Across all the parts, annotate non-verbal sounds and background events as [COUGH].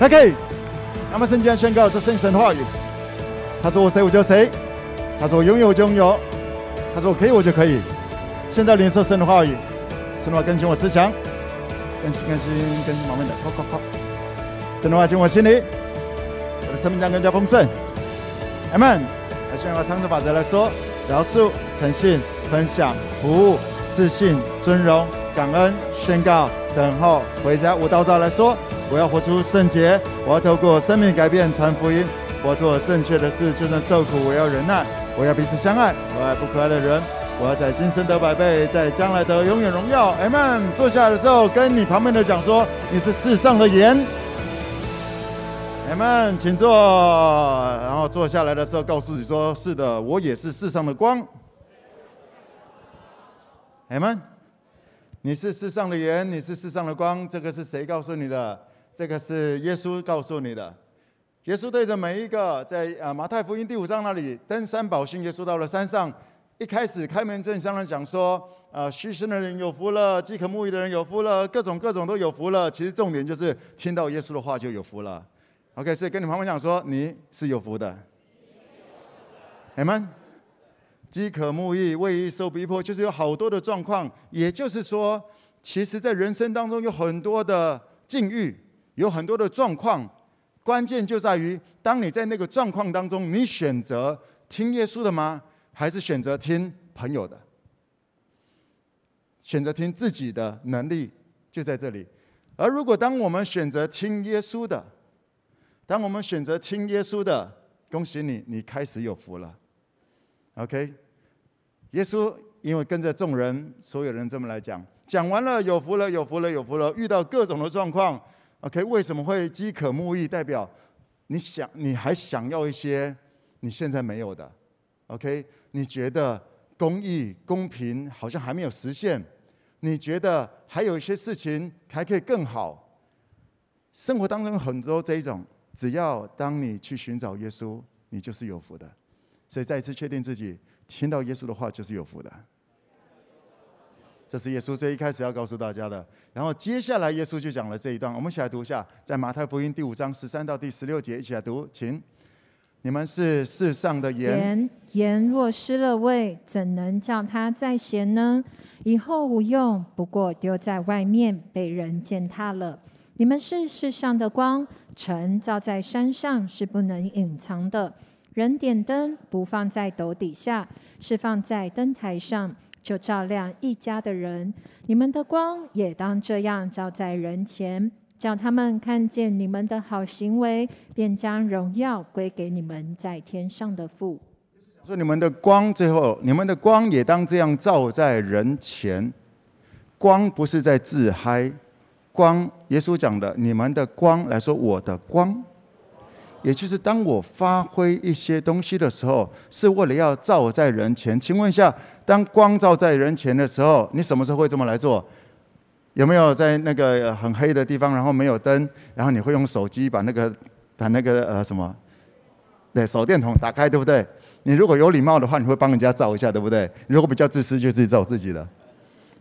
OK，那么圣经宣告这圣神话语，他说我谁我就谁，他说我拥有我就拥有，他说我可以我就可以。现在领受神的话语，神的话更新我思想，更新更新更新，慢慢的，快快快！神的话进我心里，我的生命将更加丰盛。Amen。来宣告长赐法则来说：饶恕、诚信、分享、服务、自信、尊荣、感恩、宣告。等候回家，我道照来说，我要活出圣洁，我要透过生命改变传福音，我要做正确的事，就算受苦，我要忍耐，我要彼此相爱，我爱不可爱的人，我要在今生得百倍，在将来得永远荣耀。阿门。坐下来的时候，跟你旁边的讲说，你是世上的盐。阿门，请坐。然后坐下来的时候，告诉自己说，是的，我也是世上的光。阿门。你是世上的盐，你是世上的光。这个是谁告诉你的？这个是耶稣告诉你的。耶稣对着每一个在啊马太福音第五章那里登山宝训，耶稣到了山上，一开始开门见山的讲说：啊，虚心的人有福了，饥渴慕义的人有福了，各种各种都有福了。其实重点就是听到耶稣的话就有福了。OK，所以跟你旁边讲说，你是有福的。阿门。饥渴慕义，为义受逼迫，就是有好多的状况。也就是说，其实，在人生当中有很多的境遇，有很多的状况。关键就在于，当你在那个状况当中，你选择听耶稣的吗？还是选择听朋友的？选择听自己的能力，就在这里。而如果当我们选择听耶稣的，当我们选择听耶稣的，恭喜你，你开始有福了。OK。耶稣因为跟着众人，所有人这么来讲，讲完了有福了，有福了，有福了。遇到各种的状况，OK，为什么会饥渴慕义？代表你想，你还想要一些你现在没有的，OK？你觉得公义、公平好像还没有实现，你觉得还有一些事情还可以更好。生活当中很多这一种，只要当你去寻找耶稣，你就是有福的。所以再一次确定自己。听到耶稣的话就是有福的，这是耶稣最一开始要告诉大家的。然后接下来耶稣就讲了这一段，我们一起来读一下，在马太福音第五章十三到第十六节，一起来读，请。你们是世上的盐，盐，若失了味，怎能叫它再咸呢？以后无用，不过丢在外面，被人践踏了。你们是世上的光，城照在山上是不能隐藏的。人点灯不放在斗底下，是放在灯台上，就照亮一家的人。你们的光也当这样照在人前，叫他们看见你们的好行为，便将荣耀归给你们在天上的父。说你们的光，最后你们的光也当这样照在人前。光不是在自嗨，光耶稣讲的，你们的光来说，我的光。也就是当我发挥一些东西的时候，是为了要照在人前。请问一下，当光照在人前的时候，你什么时候会这么来做？有没有在那个很黑的地方，然后没有灯，然后你会用手机把那个把那个呃什么，对，手电筒打开，对不对？你如果有礼貌的话，你会帮人家照一下，对不对？如果比较自私，就自己照自己的。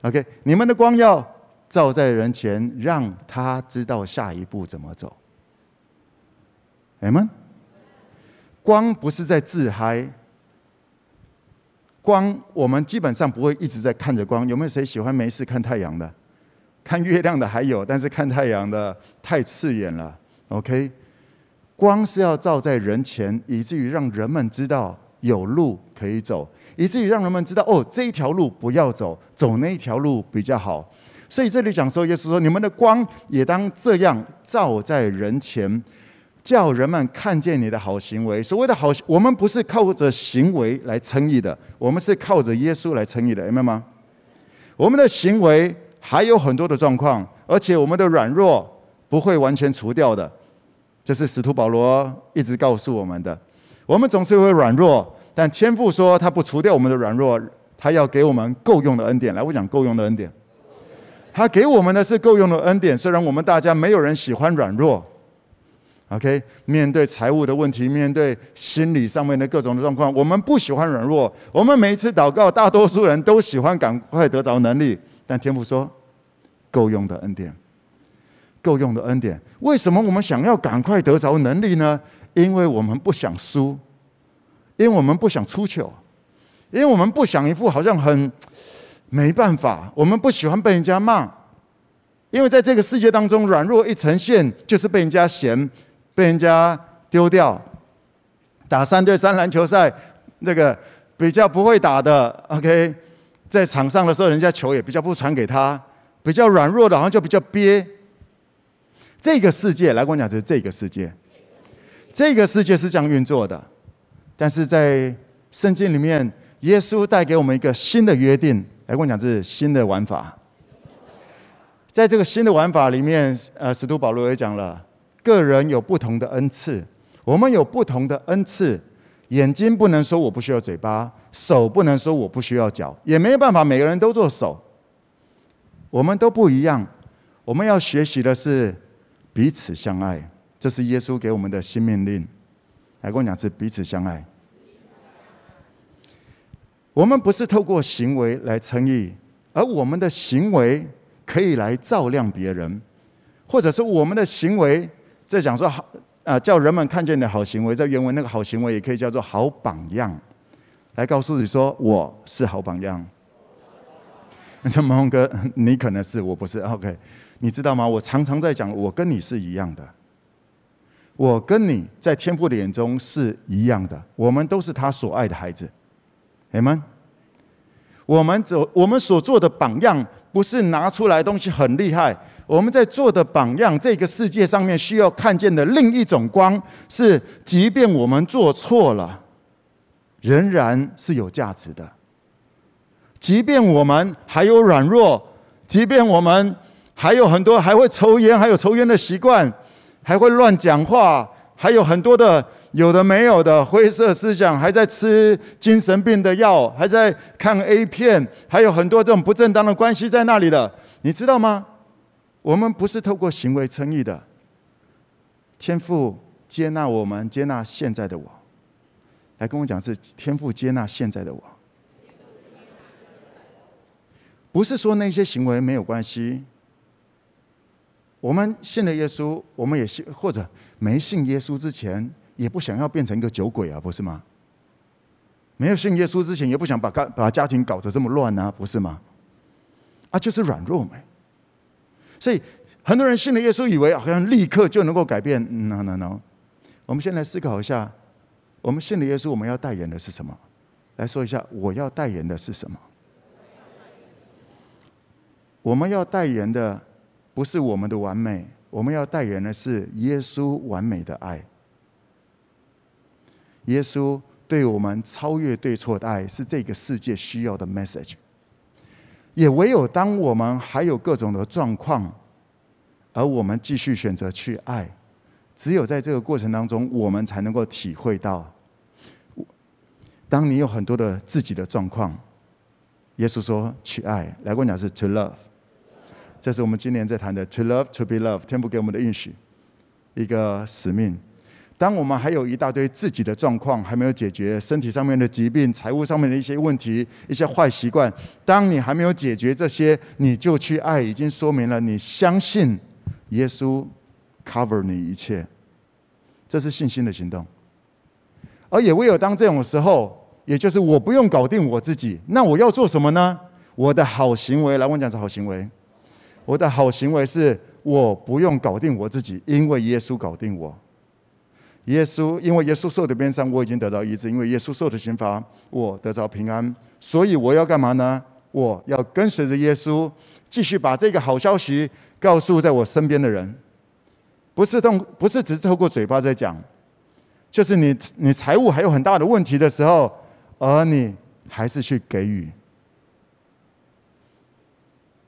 OK，你们的光要照在人前，让他知道下一步怎么走。哎们，光不是在自嗨。光，我们基本上不会一直在看着光。有没有谁喜欢没事看太阳的？看月亮的还有，但是看太阳的太刺眼了。OK，光是要照在人前，以至于让人们知道有路可以走，以至于让人们知道哦，这一条路不要走，走那一条路比较好。所以这里讲说，耶稣说：“你们的光也当这样照在人前。”叫人们看见你的好行为。所谓的好，我们不是靠着行为来称义的，我们是靠着耶稣来称义的，明白吗？我们的行为还有很多的状况，而且我们的软弱不会完全除掉的。这是使徒保罗一直告诉我们的。我们总是会软弱，但天父说他不除掉我们的软弱，他要给我们够用的恩典。来，我讲够用的恩典。他给我们的是够用的恩典，虽然我们大家没有人喜欢软弱。OK，面对财务的问题，面对心理上面的各种的状况，我们不喜欢软弱。我们每一次祷告，大多数人都喜欢赶快得着能力。但天父说，够用的恩典，够用的恩典。为什么我们想要赶快得着能力呢？因为我们不想输，因为我们不想出糗，因为我们不想一副好像很没办法。我们不喜欢被人家骂，因为在这个世界当中，软弱一呈现就是被人家嫌，被人家丢掉。打三对三篮球赛，那个比较不会打的，OK，在场上的时候，人家球也比较不传给他，比较软弱的，好像就比较憋。这个世界，来跟我讲，这是这个世界。这个世界是这样运作的，但是在圣经里面，耶稣带给我们一个新的约定。来跟我讲，这是新的玩法。在这个新的玩法里面，呃，使徒保罗也讲了，个人有不同的恩赐，我们有不同的恩赐。眼睛不能说我不需要嘴巴，手不能说我不需要脚，也没办法每个人都做手。我们都不一样，我们要学习的是彼此相爱。这是耶稣给我们的新命令，来跟我讲是彼此相爱。我们不是透过行为来称义，而我们的行为可以来照亮别人，或者是我们的行为在讲说好啊，叫人们看见的好行为，在原文那个好行为也可以叫做好榜样，来告诉你说我是好榜样。你说孟哥，[LAUGHS] 你可能是我不是 OK？你知道吗？我常常在讲，我跟你是一样的。我跟你在天父的眼中是一样的，我们都是他所爱的孩子，阿们。我们走，我们所做的榜样，不是拿出来东西很厉害。我们在做的榜样，这个世界上面需要看见的另一种光，是即便我们做错了，仍然是有价值的。即便我们还有软弱，即便我们还有很多还会抽烟，还有抽烟的习惯。还会乱讲话，还有很多的有的没有的灰色思想，还在吃精神病的药，还在看 A 片，还有很多这种不正当的关系在那里的，你知道吗？我们不是透过行为称义的，天父接纳我们，接纳现在的我，来跟我讲是天父接纳现在的我，不是说那些行为没有关系。我们信了耶稣，我们也信，或者没信耶稣之前，也不想要变成一个酒鬼啊，不是吗？没有信耶稣之前，也不想把家把家庭搞得这么乱啊，不是吗？啊，就是软弱没。所以很多人信了耶稣，以为好像立刻就能够改变。No no no，我们先来思考一下，我们信了耶稣，我们要代言的是什么？来说一下，我要代言的是什么？我们要代言的。不是我们的完美，我们要代言的是耶稣完美的爱。耶稣对我们超越对错的爱，是这个世界需要的 message。也唯有当我们还有各种的状况，而我们继续选择去爱，只有在这个过程当中，我们才能够体会到，当你有很多的自己的状况，耶稣说去爱，来跟我讲是 to love。这是我们今年在谈的 “to love, to be loved”，天父给我们的应许，一个使命。当我们还有一大堆自己的状况还没有解决，身体上面的疾病、财务上面的一些问题、一些坏习惯，当你还没有解决这些，你就去爱，已经说明了你相信耶稣 cover 你一切，这是信心的行动。而也唯有当这种时候，也就是我不用搞定我自己，那我要做什么呢？我的好行为，来，我讲是好行为。我的好行为是，我不用搞定我自己，因为耶稣搞定我。耶稣，因为耶稣受的鞭伤，我已经得到医治；因为耶稣受的刑罚，我得到平安。所以我要干嘛呢？我要跟随着耶稣，继续把这个好消息告诉在我身边的人。不是通，不是只是透过嘴巴在讲，就是你你财务还有很大的问题的时候，而你还是去给予。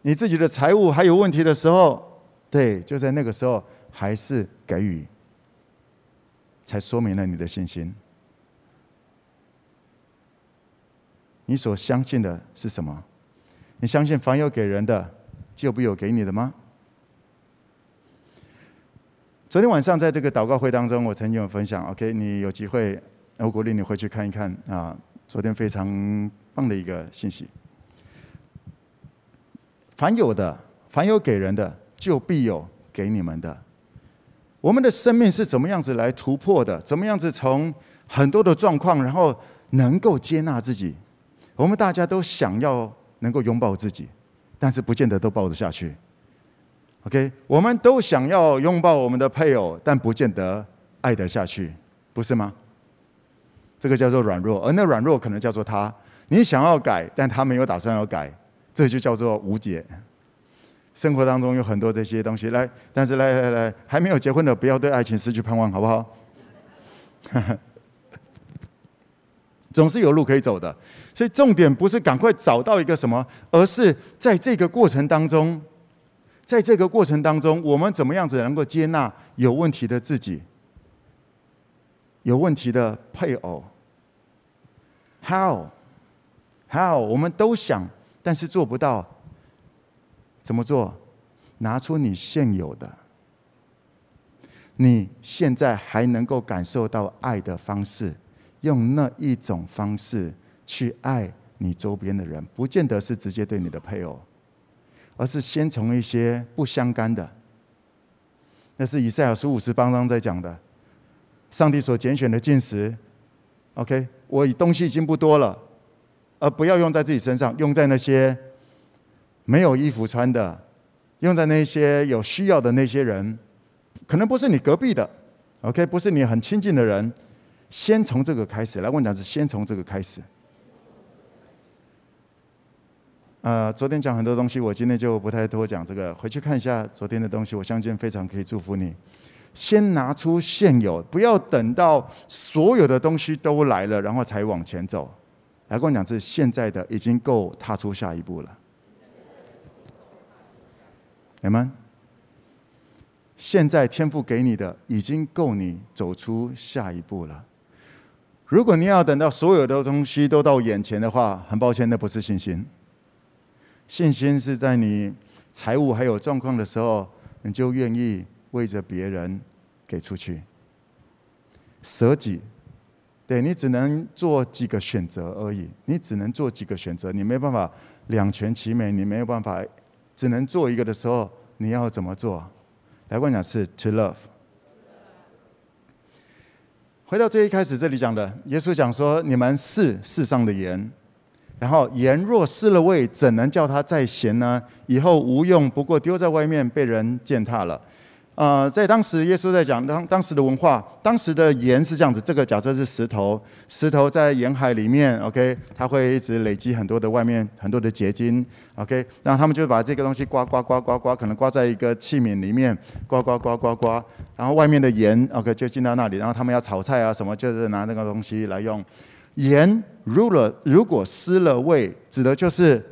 你自己的财务还有问题的时候，对，就在那个时候还是给予，才说明了你的信心。你所相信的是什么？你相信凡有给人的，就必有给你的吗？昨天晚上在这个祷告会当中，我曾经有分享，OK，你有机会，我鼓励你回去看一看啊，昨天非常棒的一个信息。凡有的，凡有给人的，就必有给你们的。我们的生命是怎么样子来突破的？怎么样子从很多的状况，然后能够接纳自己？我们大家都想要能够拥抱自己，但是不见得都抱得下去。OK，我们都想要拥抱我们的配偶，但不见得爱得下去，不是吗？这个叫做软弱，而那软弱可能叫做他。你想要改，但他没有打算要改，这就叫做无解。生活当中有很多这些东西，来，但是来来来，还没有结婚的不要对爱情失去盼望，好不好？[LAUGHS] 总是有路可以走的，所以重点不是赶快找到一个什么，而是在这个过程当中，在这个过程当中，我们怎么样子能够接纳有问题的自己，有问题的配偶？How？How？我们都想，但是做不到。怎么做？拿出你现有的，你现在还能够感受到爱的方式，用那一种方式去爱你周边的人，不见得是直接对你的配偶，而是先从一些不相干的。那是以赛亚书五十八章在讲的，上帝所拣选的进食。OK，我东西已经不多了，而不要用在自己身上，用在那些。没有衣服穿的，用在那些有需要的那些人，可能不是你隔壁的，OK，不是你很亲近的人，先从这个开始。来，我讲是先从这个开始。呃，昨天讲很多东西，我今天就不太多讲这个，回去看一下昨天的东西，我相信非常可以祝福你。先拿出现有，不要等到所有的东西都来了，然后才往前走。来，跟我讲是现在的已经够踏出下一步了。你们现在天赋给你的已经够你走出下一步了。如果你要等到所有的东西都到眼前的话，很抱歉，那不是信心。信心是在你财务还有状况的时候，你就愿意为着别人给出去，舍己。对，你只能做几个选择而已，你只能做几个选择，你没办法两全其美，你没有办法。只能做一个的时候，你要怎么做？来，我讲是 to love。回到最一开始这里讲的，耶稣讲说：“你们是世上的盐，然后盐若失了味，怎能叫它再咸呢？以后无用，不过丢在外面，被人践踏了。”呃，在当时，耶稣在讲当当时的文化，当时的盐是这样子。这个假设是石头，石头在盐海里面，OK，它会一直累积很多的外面很多的结晶，OK，然后他们就把这个东西刮刮刮刮刮，可能刮在一个器皿里面，刮刮刮刮刮，然后外面的盐，OK，就进到那里，然后他们要炒菜啊什么，就是拿那个东西来用。盐如果如果失了味，指的就是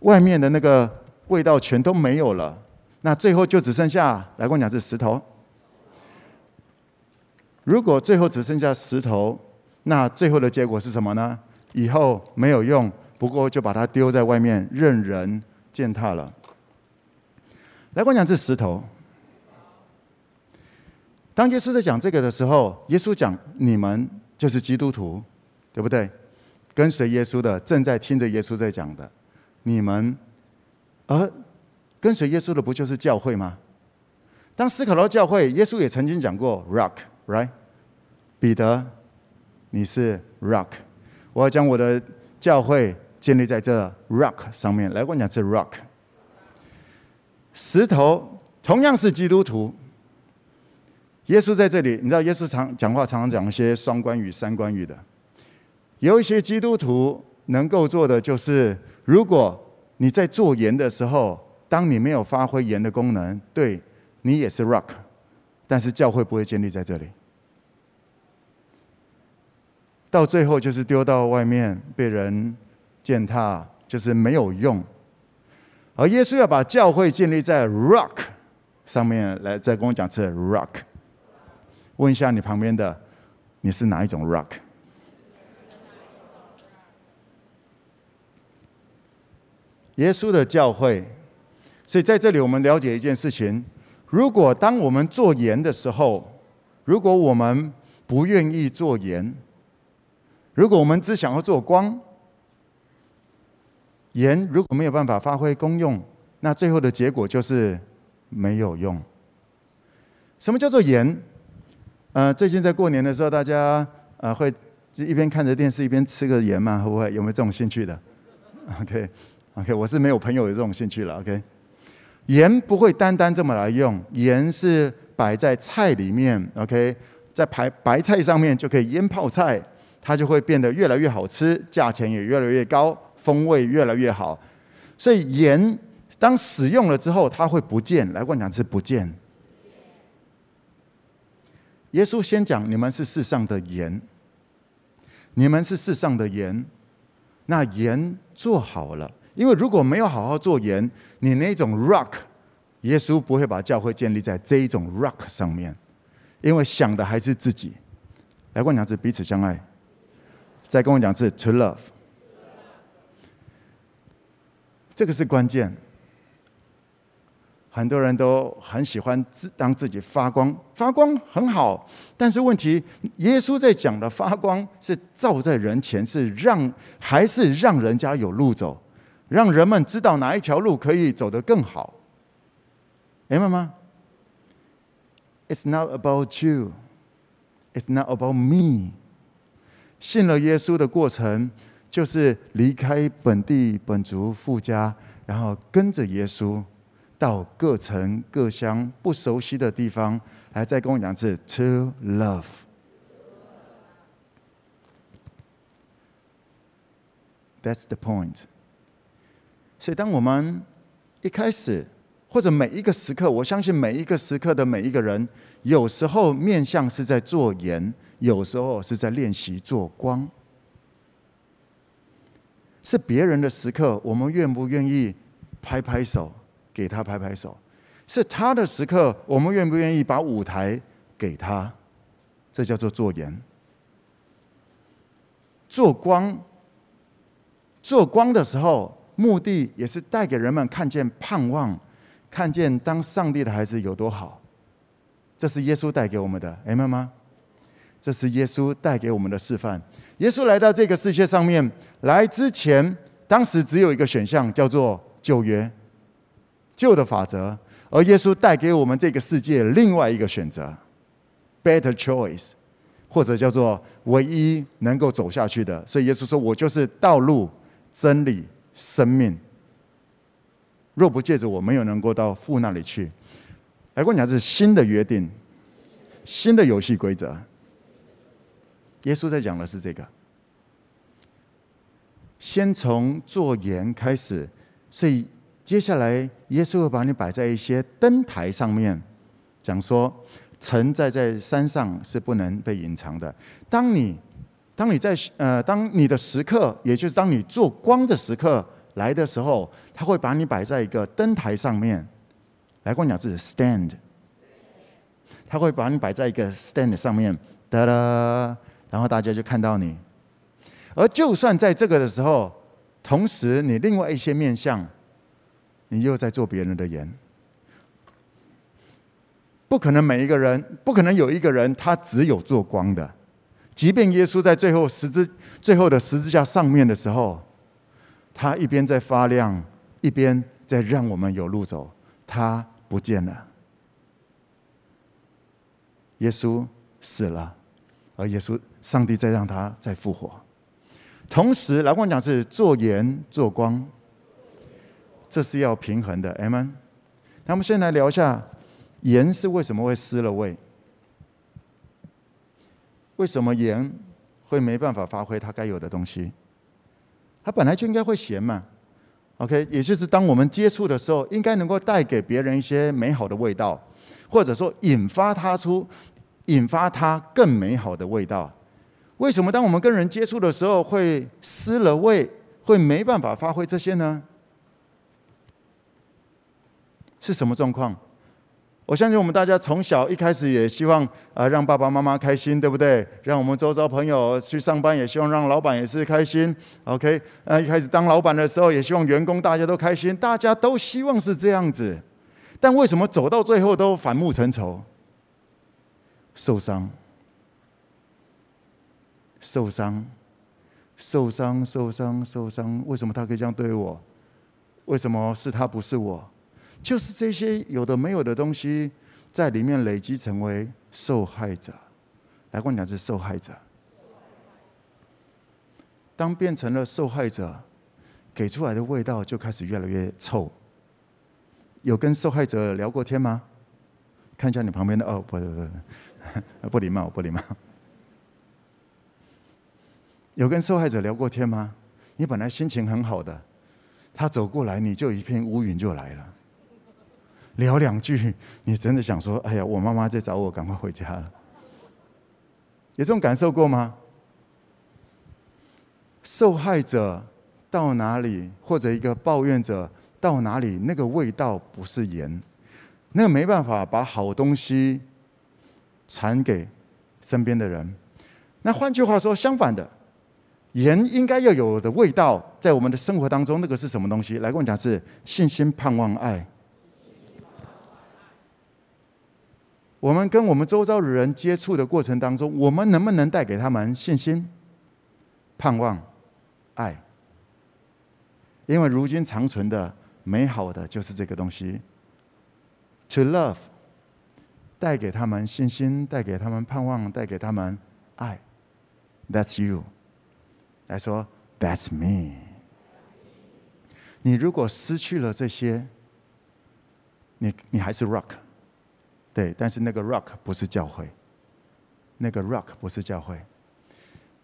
外面的那个味道全都没有了。那最后就只剩下，来跟我讲是石头。如果最后只剩下石头，那最后的结果是什么呢？以后没有用，不过就把它丢在外面，任人践踏了。来跟我讲是石头。当耶稣在讲这个的时候，耶稣讲你们就是基督徒，对不对？跟随耶稣的，正在听着耶稣在讲的，你们，而。跟随耶稣的不就是教会吗？当思考到教会，耶稣也曾经讲过 “rock”，right？彼得，你是 rock，我要将我的教会建立在这 rock 上面。来，我讲这 rock，石头同样是基督徒。耶稣在这里，你知道，耶稣常讲话常常讲一些双关语、三关语的。有一些基督徒能够做的就是，如果你在做盐的时候。当你没有发挥盐的功能，对，你也是 rock，但是教会不会建立在这里，到最后就是丢到外面被人践踏，就是没有用。而耶稣要把教会建立在 rock 上面，来再跟我讲这 rock。问一下你旁边的，你是哪一种 rock？耶稣的教会。所以在这里，我们了解一件事情：如果当我们做盐的时候，如果我们不愿意做盐，如果我们只想要做光，盐如果没有办法发挥功用，那最后的结果就是没有用。什么叫做盐？呃，最近在过年的时候，大家呃会一边看着电视一边吃个盐吗？会不会？有没有这种兴趣的？OK，OK，、我是没有朋友有这种兴趣了。OK，盐不会单单这么来用，盐是摆在菜里面。OK，在白白菜上面就可以腌泡菜，它就会变得越来越好吃，价钱也越来越高，风味越来越好。所以盐当使用了之后，它会不见。来，我讲是不见。耶稣先讲：“你们是世上的盐，你们是世上的盐。那盐做好了，因为如果没有好好做盐，你那种 rock，耶稣不会把教会建立在这一种 rock 上面，因为想的还是自己。来跟我讲是彼此相爱，再跟我讲是 to love，这个是关键。”很多人都很喜欢自当自己发光，发光很好，但是问题，耶稣在讲的发光是照在人前，是让还是让人家有路走，让人们知道哪一条路可以走得更好，明白吗？It's not about you, it's not about me。信了耶稣的过程，就是离开本地本族富家，然后跟着耶稣。到各城各乡不熟悉的地方，来再跟我讲一次，to love。That's the point。所以，当我们一开始或者每一个时刻，我相信每一个时刻的每一个人，有时候面向是在做盐，有时候是在练习做光。是别人的时刻，我们愿不愿意拍拍手？给他拍拍手，是他的时刻，我们愿不愿意把舞台给他？这叫做做盐、做光。做光的时候，目的也是带给人们看见盼望，看见当上帝的孩子有多好。这是耶稣带给我们的，明白吗？这是耶稣带给我们的示范。耶稣来到这个世界上面来之前，当时只有一个选项，叫做旧约。旧的法则，而耶稣带给我们这个世界另外一个选择，better choice，或者叫做唯一能够走下去的。所以耶稣说：“我就是道路、真理、生命。若不借着我，没有能够到父那里去。”来，我讲的是新的约定，新的游戏规则。耶稣在讲的是这个，先从做盐开始，所以。接下来，耶稣会把你摆在一些灯台上面，讲说，城在在山上是不能被隐藏的。当你，当你在呃，当你的时刻，也就是当你做光的时刻来的时候，他会把你摆在一个灯台上面。来，跟我讲是 stand，他会把你摆在一个 stand 上面，哒啦，然后大家就看到你。而就算在这个的时候，同时你另外一些面向。你又在做别人的眼，不可能每一个人，不可能有一个人他只有做光的。即便耶稣在最后十字、最后的十字架上面的时候，他一边在发亮，一边在让我们有路走。他不见了，耶稣死了，而耶稣、上帝在让他再复活。同时，来我讲是做盐做光。这是要平衡的 M，。那我们先来聊一下盐是为什么会失了味？为什么盐会没办法发挥它该有的东西？它本来就应该会咸嘛，OK？也就是当我们接触的时候，应该能够带给别人一些美好的味道，或者说引发它出，引发它更美好的味道。为什么当我们跟人接触的时候会失了味，会没办法发挥这些呢？是什么状况？我相信我们大家从小一开始也希望啊，让爸爸妈妈开心，对不对？让我们周遭朋友去上班，也希望让老板也是开心。OK，呃，一开始当老板的时候，也希望员工大家都开心，大家都希望是这样子。但为什么走到最后都反目成仇？受伤，受伤，受伤，受伤，受伤。为什么他可以这样对我？为什么是他不是我？就是这些有的没有的东西，在里面累积成为受害者。来，我讲是受害者。当变成了受害者，给出来的味道就开始越来越臭。有跟受害者聊过天吗？看一下你旁边的哦，不不不，[LAUGHS] 不礼貌，不礼貌。有跟受害者聊过天吗？你本来心情很好的，他走过来，你就一片乌云就来了。聊两句，你真的想说：“哎呀，我妈妈在找我，赶快回家了。”有这种感受过吗？受害者到哪里，或者一个抱怨者到哪里，那个味道不是盐，那个没办法把好东西传给身边的人。那换句话说，相反的，盐应该要有的味道，在我们的生活当中，那个是什么东西？来跟我讲，是信心、盼望、爱。我们跟我们周遭的人接触的过程当中，我们能不能带给他们信心、盼望、爱？因为如今长存的美好的就是这个东西。To love，带给他们信心，带给他们盼望，带给他们爱。That's you。来说，That's me。你如果失去了这些，你你还是 rock。对，但是那个 rock 不是教会，那个 rock 不是教会。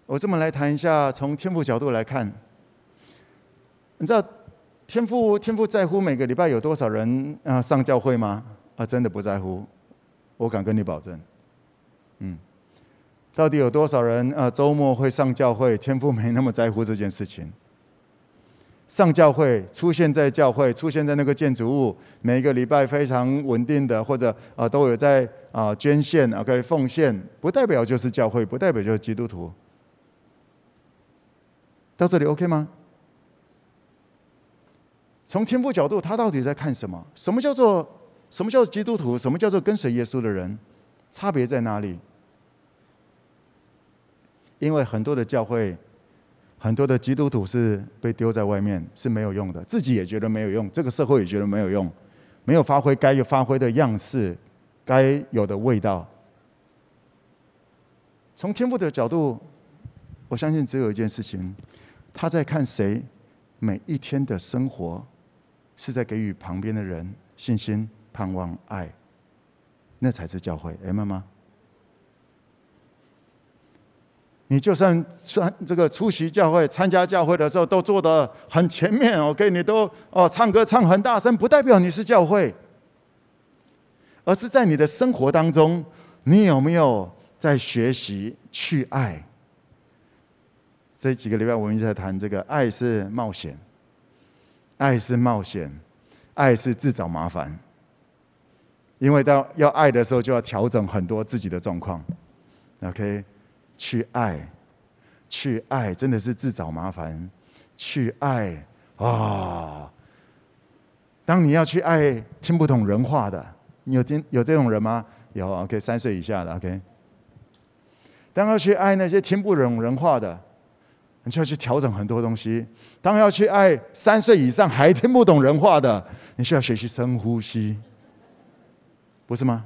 我这么来谈一下，从天父角度来看，你知道天父天父在乎每个礼拜有多少人啊上教会吗？啊，真的不在乎，我敢跟你保证。嗯，到底有多少人啊周末会上教会？天父没那么在乎这件事情。上教会，出现在教会，出现在那个建筑物，每一个礼拜非常稳定的，或者啊都有在啊捐献啊可以奉献，不代表就是教会，不代表就是基督徒。到这里 OK 吗？从天父角度，他到底在看什么？什么叫做什么叫做基督徒？什么叫做跟随耶稣的人？差别在哪里？因为很多的教会。很多的基督徒是被丢在外面，是没有用的，自己也觉得没有用，这个社会也觉得没有用，没有发挥该有发挥的样式，该有的味道。从天父的角度，我相信只有一件事情，他在看谁每一天的生活是在给予旁边的人信心、盼望、爱，那才是教会，明白吗？你就算算这个出席教会、参加教会的时候，都做得很前面，OK？你都哦唱歌唱很大声，不代表你是教会，而是在你的生活当中，你有没有在学习去爱？这几个礼拜我们一直在谈这个爱是冒险，爱是冒险，爱是自找麻烦，因为到要爱的时候，就要调整很多自己的状况，OK？去爱，去爱，真的是自找麻烦。去爱啊、哦！当你要去爱听不懂人话的，你有听有这种人吗？有，OK，三岁以下的，OK。当要去爱那些听不懂人话的，你就要去调整很多东西。当要去爱三岁以上还听不懂人话的，你需要学习深呼吸，不是吗？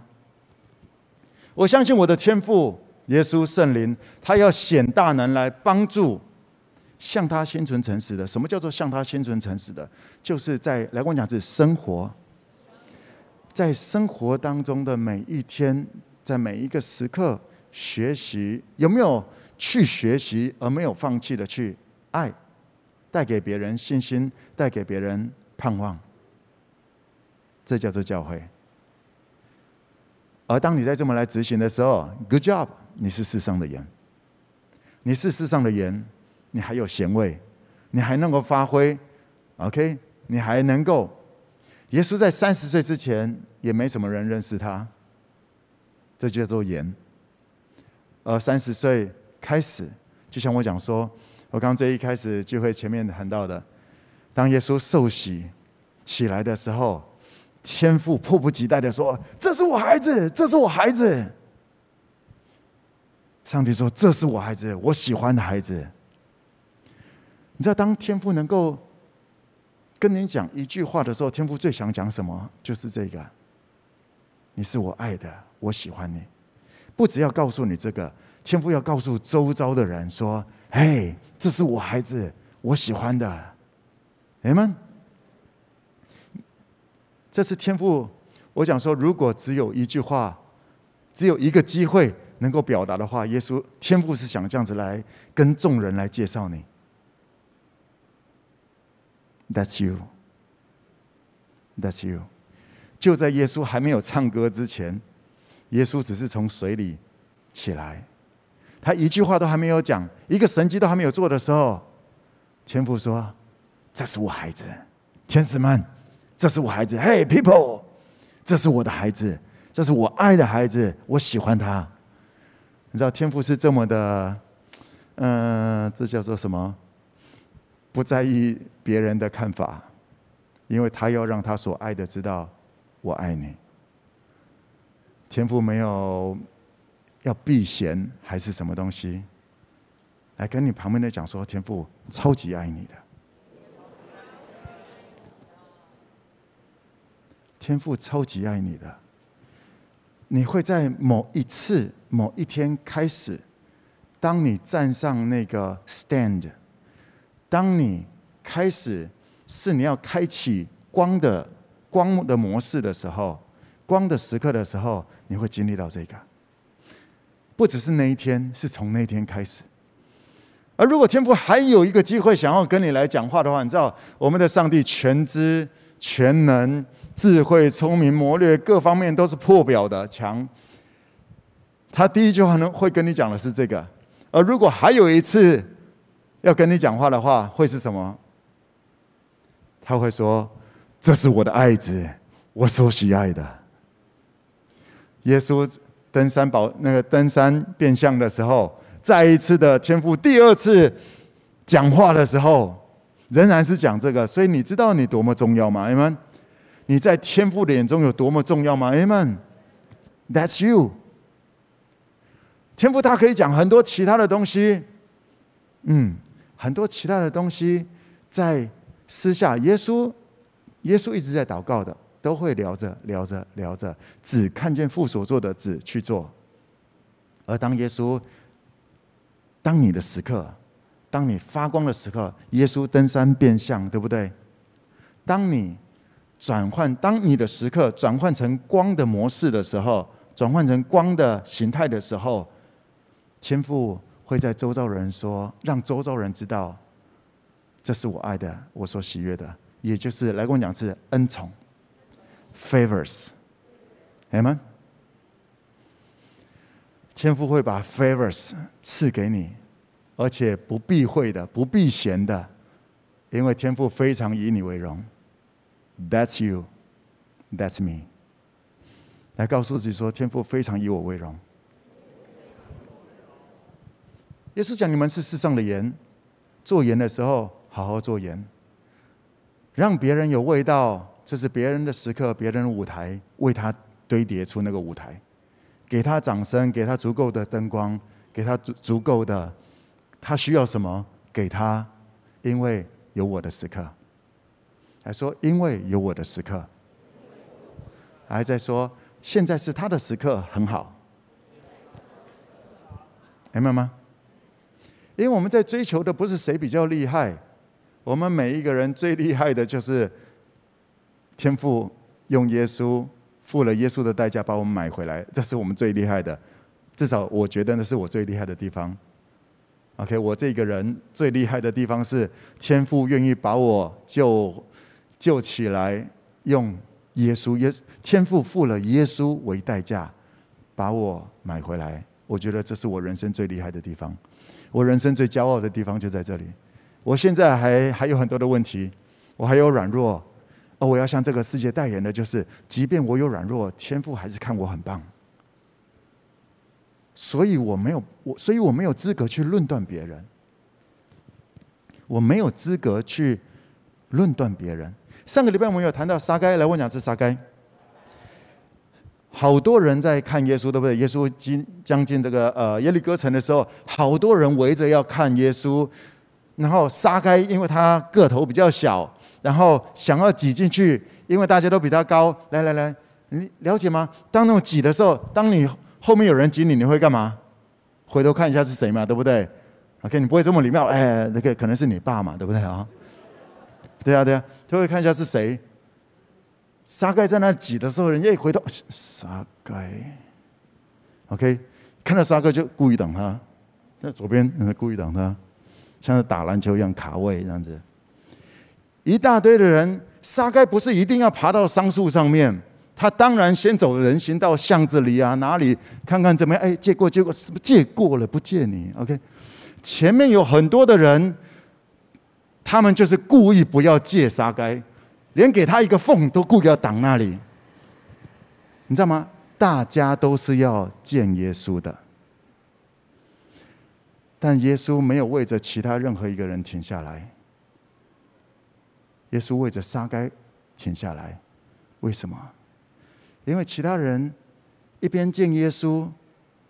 我相信我的天赋。耶稣圣灵，他要显大能来帮助向他心存诚实的。什么叫做向他心存诚实的？就是在来跟我讲，是生活，在生活当中的每一天，在每一个时刻学习，有没有去学习而没有放弃的去爱，带给别人信心，带给别人盼望，这叫做教会。而当你在这么来执行的时候，Good job。你是世上的盐，你是世上的盐，你还有咸味，你还能够发挥，OK？你还能够。耶稣在三十岁之前也没什么人认识他，这叫做盐。而三十岁开始，就像我讲说，我刚刚最一开始聚会前面谈到的，当耶稣受洗起来的时候，天父迫不及待的说：“这是我孩子，这是我孩子。”上帝说：“这是我孩子，我喜欢的孩子。”你知道，当天父能够跟你讲一句话的时候，天父最想讲什么？就是这个。你是我爱的，我喜欢你。不只要告诉你这个，天父要告诉周遭的人说：“嘿，这是我孩子，我喜欢的。”阿们。这是天父。我想说，如果只有一句话，只有一个机会能够表达的话，耶稣天父是想这样子来跟众人来介绍你。That's you. That's you. 就在耶稣还没有唱歌之前，耶稣只是从水里起来，他一句话都还没有讲，一个神迹都还没有做的时候，天父说：“这是我孩子，天使们，这是我孩子。Hey people，这是我的孩子，这是我爱的孩子，我喜欢他。你知道天父是这么的，嗯、这叫做什么？不在意别人的看法，因为他要让他所爱的知道。”我爱你，天父没有要避嫌还是什么东西，来跟你旁边的讲说，天父超级爱你的，天父超级爱你的，你会在某一次、某一天开始，当你站上那个 stand，当你开始是你要开启光的。光的模式的时候，光的时刻的时候，你会经历到这个。不只是那一天，是从那一天开始。而如果天父还有一个机会想要跟你来讲话的话，你知道，我们的上帝全知、全能、智慧、聪明、谋略各方面都是破表的强。他第一句话呢，会跟你讲的是这个。而如果还有一次要跟你讲话的话，会是什么？他会说。这是我的爱子，我所喜爱的。耶稣登山宝那个登山变相的时候，再一次的天赋第二次讲话的时候，仍然是讲这个。所以你知道你多么重要吗？Amen。你在天父的眼中有多么重要吗？Amen。That's you。天赋他可以讲很多其他的东西，嗯，很多其他的东西在私下，耶稣。耶稣一直在祷告的，都会聊着聊着聊着，只看见父所做的，只去做。而当耶稣，当你的时刻，当你发光的时刻，耶稣登山变相，对不对？当你转换，当你的时刻转换成光的模式的时候，转换成光的形态的时候，天父会在周遭人说，让周遭人知道，这是我爱的，我所喜悦的。也就是来跟我讲是恩宠，favors，阿们，天父会把 favors 赐给你，而且不避讳的，不避嫌的，因为天父非常以你为荣。That's you, that's me。来告诉自己说，天父非常以我为荣。耶稣讲，你们是世上的盐，做盐的时候好好做盐。让别人有味道，这是别人的时刻，别人的舞台，为他堆叠出那个舞台，给他掌声，给他足够的灯光，给他足足够的，他需要什么？给他，因为有我的时刻。还说因为有我的时刻，还在说现在是他的时刻，很好，明白吗？因为我们在追求的不是谁比较厉害。我们每一个人最厉害的就是天父用耶稣付了耶稣的代价把我们买回来，这是我们最厉害的。至少我觉得那是我最厉害的地方。OK，我这个人最厉害的地方是天父愿意把我救救起来，用耶稣耶天父付了耶稣为代价把我买回来。我觉得这是我人生最厉害的地方。我人生最骄傲的地方就在这里。我现在还还有很多的问题，我还有软弱，而我要向这个世界代言的就是，即便我有软弱，天赋还是看我很棒，所以我没有我，所以我没有资格去论断别人，我没有资格去论断别人。上个礼拜我们有谈到沙该，来问讲是沙该，好多人在看耶稣，对不对？耶稣进将近这个呃耶利哥城的时候，好多人围着要看耶稣。然后撒该，因为他个头比较小，然后想要挤进去，因为大家都比他高。来来来，你了解吗？当那种挤的时候，当你后面有人挤你，你会干嘛？回头看一下是谁嘛，对不对？OK，你不会这么礼貌，哎，那个可能是你爸嘛，对不对啊？对啊，对啊，就会看一下是谁。撒盖在那挤的时候，人家一回头，撒盖，OK，看到撒盖就故意等他，在左边，故意等他，像是打篮球一样卡位这样子。一大堆的人，撒该不是一定要爬到桑树上面，他当然先走人行道巷子里啊，哪里看看怎么样？哎，借过，借过，是不借过了？不借你，OK。前面有很多的人，他们就是故意不要借撒盖。连给他一个缝都故意要挡那里，你知道吗？大家都是要见耶稣的，但耶稣没有为着其他任何一个人停下来。耶稣为着撒该停下来，为什么？因为其他人一边见耶稣，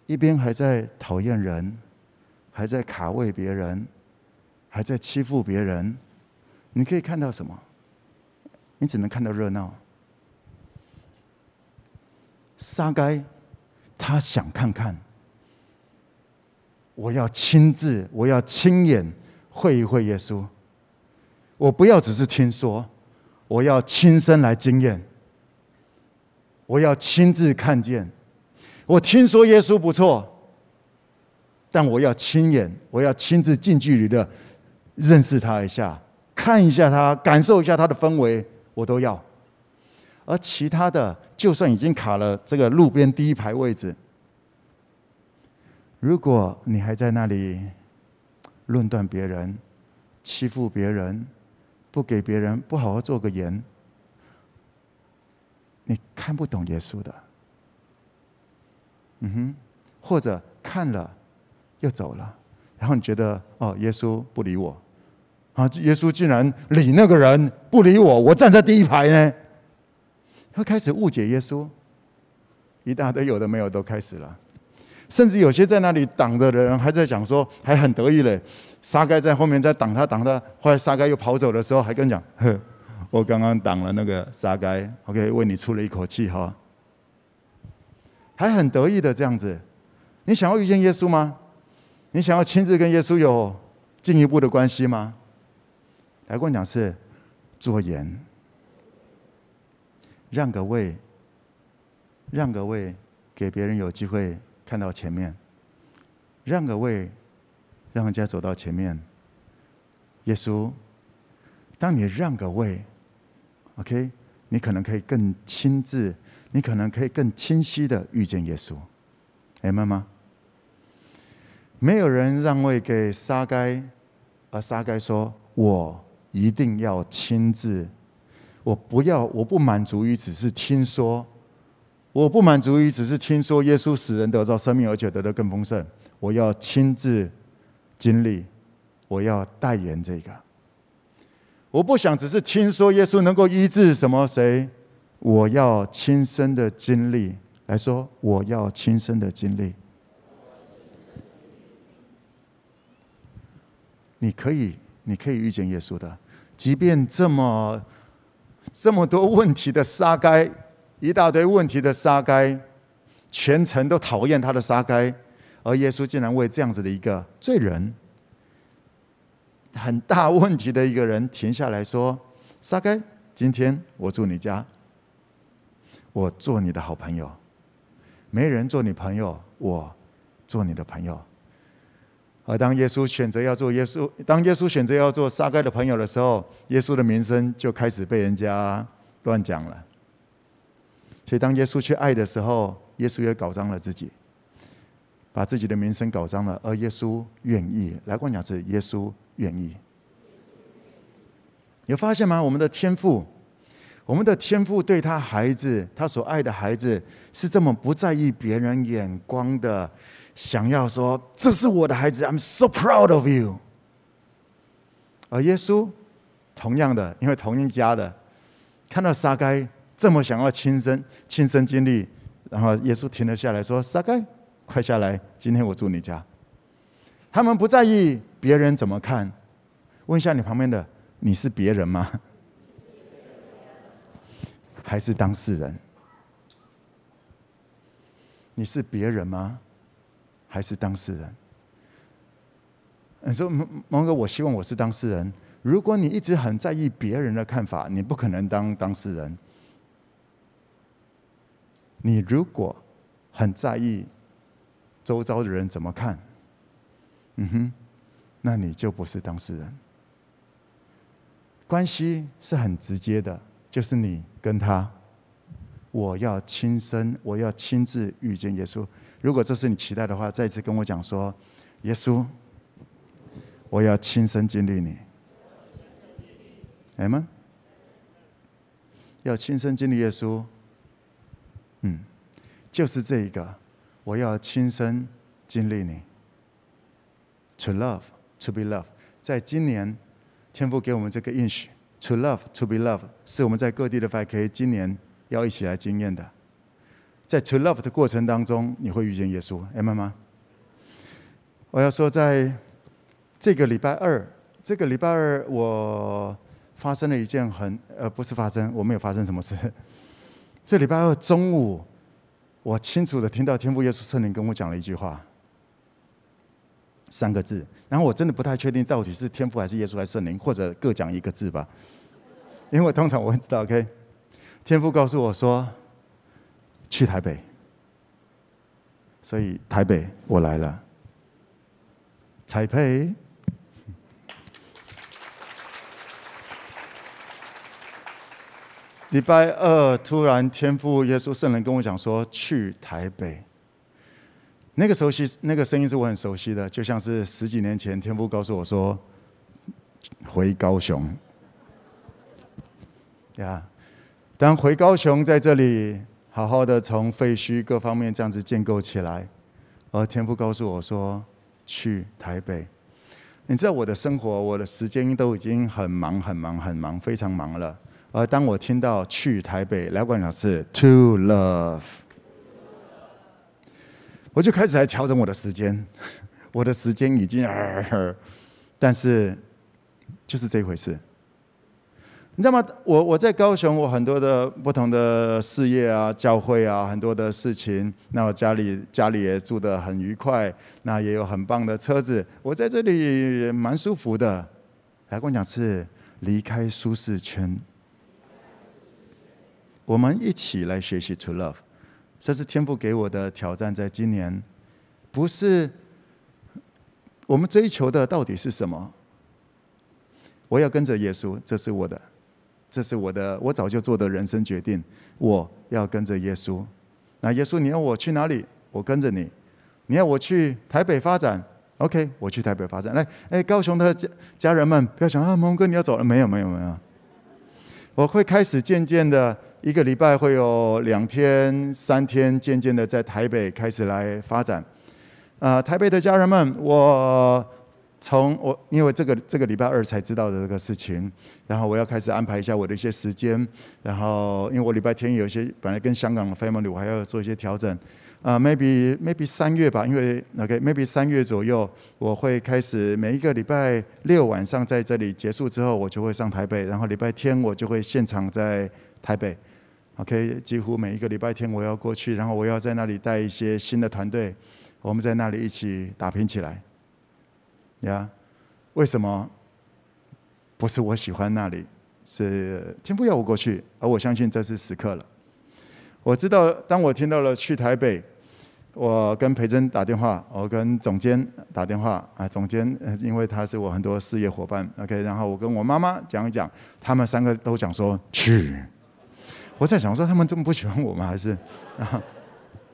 一边还在讨厌人，还在卡位别人，还在欺负别人。你可以看到什么？你只能看到热闹。撒该，他想看看，我要亲自，我要亲眼会一会耶稣。我不要只是听说，我要亲身来经验。我要亲自看见。我听说耶稣不错，但我要亲眼，我要亲自近距离的认识他一下，看一下他，感受一下他的氛围。我都要，而其他的，就算已经卡了这个路边第一排位置，如果你还在那里论断别人、欺负别人、不给别人不好好做个盐，你看不懂耶稣的。嗯哼，或者看了又走了，然后你觉得哦，耶稣不理我。啊！耶稣竟然理那个人不理我，我站在第一排呢。他开始误解耶稣，一大堆有的没有都开始了，甚至有些在那里挡着的人还在讲说，还很得意嘞。沙盖在后面在挡他挡他，后来沙盖又跑走的时候，还跟讲：“呵，我刚刚挡了那个沙盖，OK，为你出了一口气哈。”还很得意的这样子。你想要遇见耶稣吗？你想要亲自跟耶稣有进一步的关系吗？来跟我讲是做盐，让个位，让个位，给别人有机会看到前面，让个位，让人家走到前面。耶稣，当你让个位，OK，你可能可以更亲自，你可能可以更清晰的遇见耶稣。明白吗？没有人让位给沙该，而沙该说：“我。”一定要亲自，我不要，我不满足于只是听说，我不满足于只是听说耶稣使人得到生命，而且得到更丰盛。我要亲自经历，我要代言这个。我不想只是听说耶稣能够医治什么谁，我要亲身的经历来说，我要亲身的经历。你可以，你可以遇见耶稣的。即便这么这么多问题的沙该，一大堆问题的沙该，全城都讨厌他的沙该，而耶稣竟然为这样子的一个罪人，很大问题的一个人停下来说：“沙该，今天我住你家，我做你的好朋友，没人做你朋友，我做你的朋友。”而当耶稣选择要做耶稣，当耶稣选择要做撒该的朋友的时候，耶稣的名声就开始被人家乱讲了。所以当耶稣去爱的时候，耶稣也搞脏了自己，把自己的名声搞脏了。而耶稣愿意来跟我讲，是耶稣愿意。有发现吗？我们的天赋，我们的天赋对他孩子，他所爱的孩子，是这么不在意别人眼光的。想要说，这是我的孩子，I'm so proud of you。而耶稣同样的，因为同一家的，看到撒该这么想要亲身亲身经历，然后耶稣停了下来说：“撒该，快下来，今天我住你家。”他们不在意别人怎么看。问一下你旁边的，你是别人吗？还是当事人？你是别人吗？还是当事人？你说蒙蒙哥，我希望我是当事人。如果你一直很在意别人的看法，你不可能当当事人。你如果很在意周遭的人怎么看，嗯哼，那你就不是当事人。关系是很直接的，就是你跟他。我要亲身，我要亲自遇见耶稣。如果这是你期待的话，再一次跟我讲说：“耶稣，我要亲身经历你。”哎吗？要亲身经历耶稣。嗯，就是这一个，我要亲身经历你。To love, to be loved。在今年，天父给我们这个应许：To love, to be loved，是我们在各地的 FK 今年。要一起来经验的，在 true love 的过程当中，你会遇见耶稣，明白吗？我要说，在这个礼拜二，这个礼拜二我发生了一件很呃，不是发生，我没有发生什么事。[LAUGHS] 这礼拜二中午，我清楚的听到天父耶稣圣灵跟我讲了一句话，三个字，然后我真的不太确定到底是天父还是耶稣还是圣灵，或者各讲一个字吧，因为通常我会知道，OK。天父告诉我说：“去台北。”所以台北我来了。台北。[LAUGHS] 礼拜二突然天父耶稣圣人跟我讲说：“去台北。”那个熟悉，那个声音是我很熟悉的，就像是十几年前天父告诉我说：“回高雄。”呀。当回高雄在这里好好的从废墟各方面这样子建构起来，而天父告诉我说，去台北。你知道我的生活，我的时间都已经很忙很忙很忙，非常忙了。而当我听到去台北，来管老师 to love，我就开始来调整我的时间。[LAUGHS] 我的时间已经，[LAUGHS] 但是就是这回事。你知道吗？我我在高雄，我很多的不同的事业啊、教会啊，很多的事情。那我家里家里也住得很愉快，那也有很棒的车子。我在这里也蛮舒服的。来跟我讲是离开舒适圈。我们一起来学习 To Love，这是天父给我的挑战。在今年，不是我们追求的到底是什么？我要跟着耶稣，这是我的。这是我的，我早就做的人生决定。我要跟着耶稣。那耶稣，你要我去哪里？我跟着你。你要我去台北发展？OK，我去台北发展。来，哎，高雄的家家人们，不要想啊，蒙哥你要走了？没有，没有，没有。我会开始渐渐的，一个礼拜会有两天、三天，渐渐的在台北开始来发展。啊、呃，台北的家人们，我。从我因为这个这个礼拜二才知道的这个事情，然后我要开始安排一下我的一些时间，然后因为我礼拜天有一些本来跟香港的 family 我还要做一些调整，啊、maybe maybe 三月吧，因为 OK，maybe 三月左右我会开始每一个礼拜六晚上在这里结束之后，我就会上台北，然后礼拜天我就会现场在台北，OK，几乎每一个礼拜天我要过去，然后我要在那里带一些新的团队，我们在那里一起打拼起来。呀为什么不是我喜欢那里？是天父要我过去，而我相信这是时刻了。我知道，当我听到了去台北，我跟培珍打电话，我跟总监打电话啊，总监，因为他是我很多事业伙伴，OK，然后我跟我妈妈讲一讲，他们三个都讲说去。我在想说，他们这么不喜欢我吗？还是啊？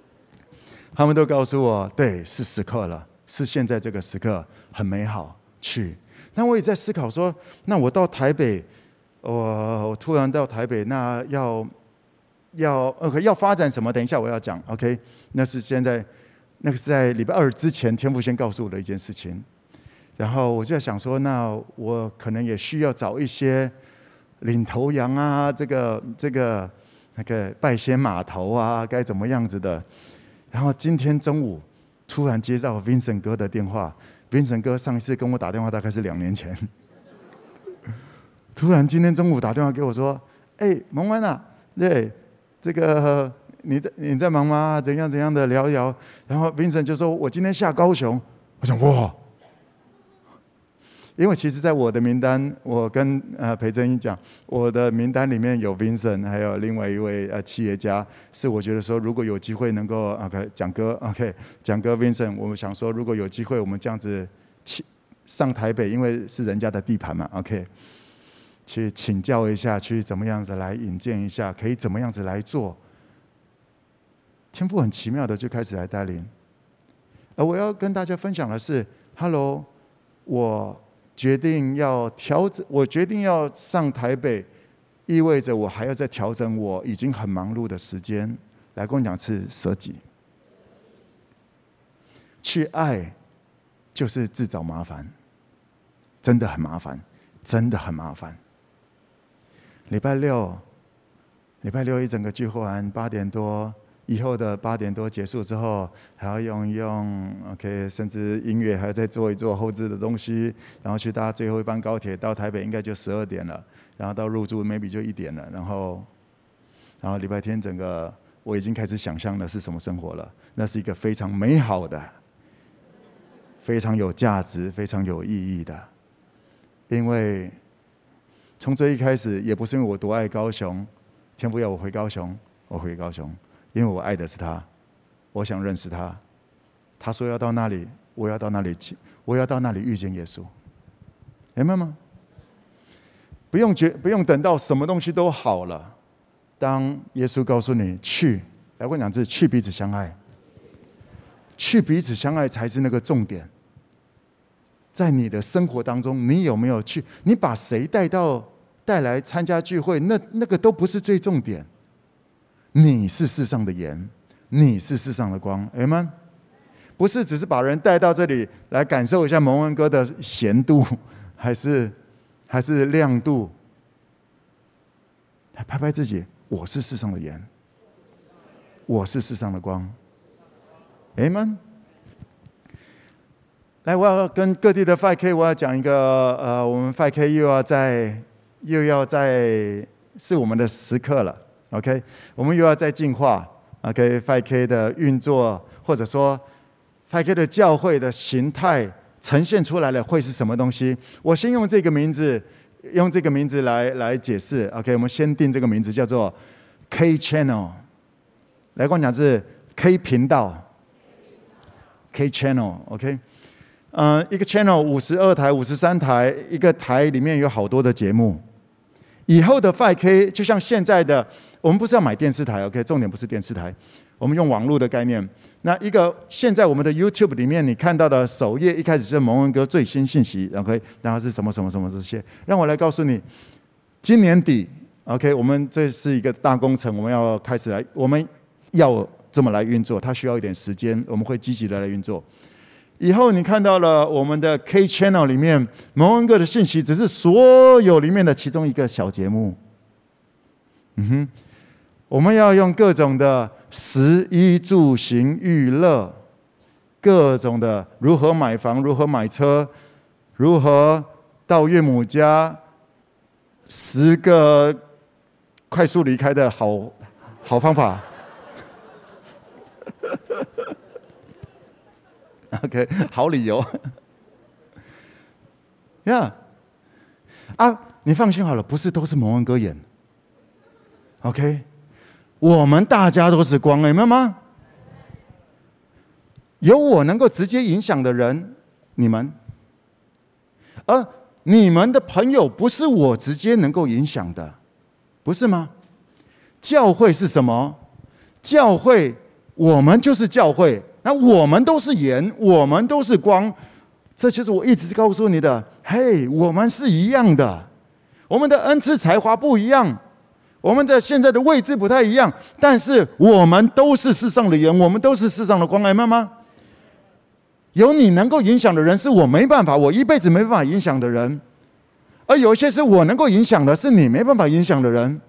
[LAUGHS] 他们都告诉我，对，是时刻了。是现在这个时刻很美好，去。那我也在思考说，那我到台北，我我突然到台北，那要要 OK 要发展什么？等一下我要讲 OK。那是现在，那个是在礼拜二之前，天父先告诉我的一件事情。然后我就在想说，那我可能也需要找一些领头羊啊，这个这个那个拜仙码头啊，该怎么样子的？然后今天中午。突然接到 Vincent 哥的电话，Vincent 哥上一次跟我打电话大概是两年前。[LAUGHS] 突然今天中午打电话给我说：“哎，蒙安啊，对，这个你在你在忙吗？怎样怎样的聊一聊。然后 Vincent 就说：“我今天下高雄。”我想哇，因为其实，在我的名单，我跟呃裴正英讲，我的名单里面有 Vincent，还有另外一位呃企业家，是我觉得说如果有机会能够 OK 蒋哥 OK 蒋哥 Vincent，我们想说如果有机会，我们这样子去上台北，因为是人家的地盘嘛 OK。去请教一下，去怎么样子来引荐一下，可以怎么样子来做？天父很奇妙的就开始来带领。而我要跟大家分享的是，Hello，我决定要调整，我决定要上台北，意味着我还要再调整我已经很忙碌的时间，来跟我讲是舍己，去爱就是自找麻烦，真的很麻烦，真的很麻烦。礼拜六，礼拜六一整个聚会完八点多以后的八点多结束之后，还要用一用，OK，甚至音乐还要再做一做后置的东西，然后去搭最后一班高铁到台北，应该就十二点了，然后到入住 maybe 就一点了，然后，然后礼拜天整个我已经开始想象的是什么生活了，那是一个非常美好的、非常有价值、非常有意义的，因为。从这一开始，也不是因为我多爱高雄，天不要我回高雄，我回高雄，因为我爱的是他，我想认识他。他说要到那里，我要到那里去，我要到那里遇见耶稣。明白吗？不用觉，不用等到什么东西都好了，当耶稣告诉你去，来问两次，去彼此相爱，去彼此相爱才是那个重点。在你的生活当中，你有没有去？你把谁带到？带来参加聚会，那那个都不是最重点。你是世上的盐，你是世上的光，哎们，不是只是把人带到这里来感受一下蒙恩哥的咸度，[LAUGHS] 还是还是亮度？来拍拍自己，我是世上的盐，我是世上的光，哎们。来，我要跟各地的 5K，我要讲一个，呃，我们 5K 又要在。又要在是我们的时刻了，OK？我们又要再进化，OK？5K 的运作，或者说 5K 的教会的形态呈现出来了，会是什么东西？我先用这个名字，用这个名字来来解释，OK？我们先定这个名字叫做 K Channel，来跟我讲是 K 频道，K Channel，OK？嗯，一个 channel 五十二台、五十三台，一个台里面有好多的节目。以后的 5K 就像现在的，我们不是要买电视台，OK？重点不是电视台，我们用网络的概念。那一个现在我们的 YouTube 里面，你看到的首页一开始是蒙恩哥最新信息，OK？然后是什么什么什么这些？让我来告诉你，今年底，OK？我们这是一个大工程，我们要开始来，我们要这么来运作，它需要一点时间，我们会积极的来运作。以后你看到了我们的 K Channel 里面蒙恩哥的信息，只是所有里面的其中一个小节目。嗯哼，我们要用各种的食衣住行娱乐，各种的如何买房、如何买车、如何到岳母家，十个快速离开的好好方法。OK，好理由。呀，啊，你放心好了，不是都是蒙恩哥演。OK，我们大家都是光，明白吗？有我能够直接影响的人，你们，而你们的朋友不是我直接能够影响的，不是吗？教会是什么？教会，我们就是教会。那我们都是盐，我们都是光，这就是我一直告诉你的。嘿，我们是一样的，我们的恩赐才华不一样，我们的现在的位置不太一样，但是我们都是世上的盐，我们都是世上的光，明白吗？有你能够影响的人，是我没办法，我一辈子没办法影响的人；而有一些是我能够影响的，是你没办法影响的人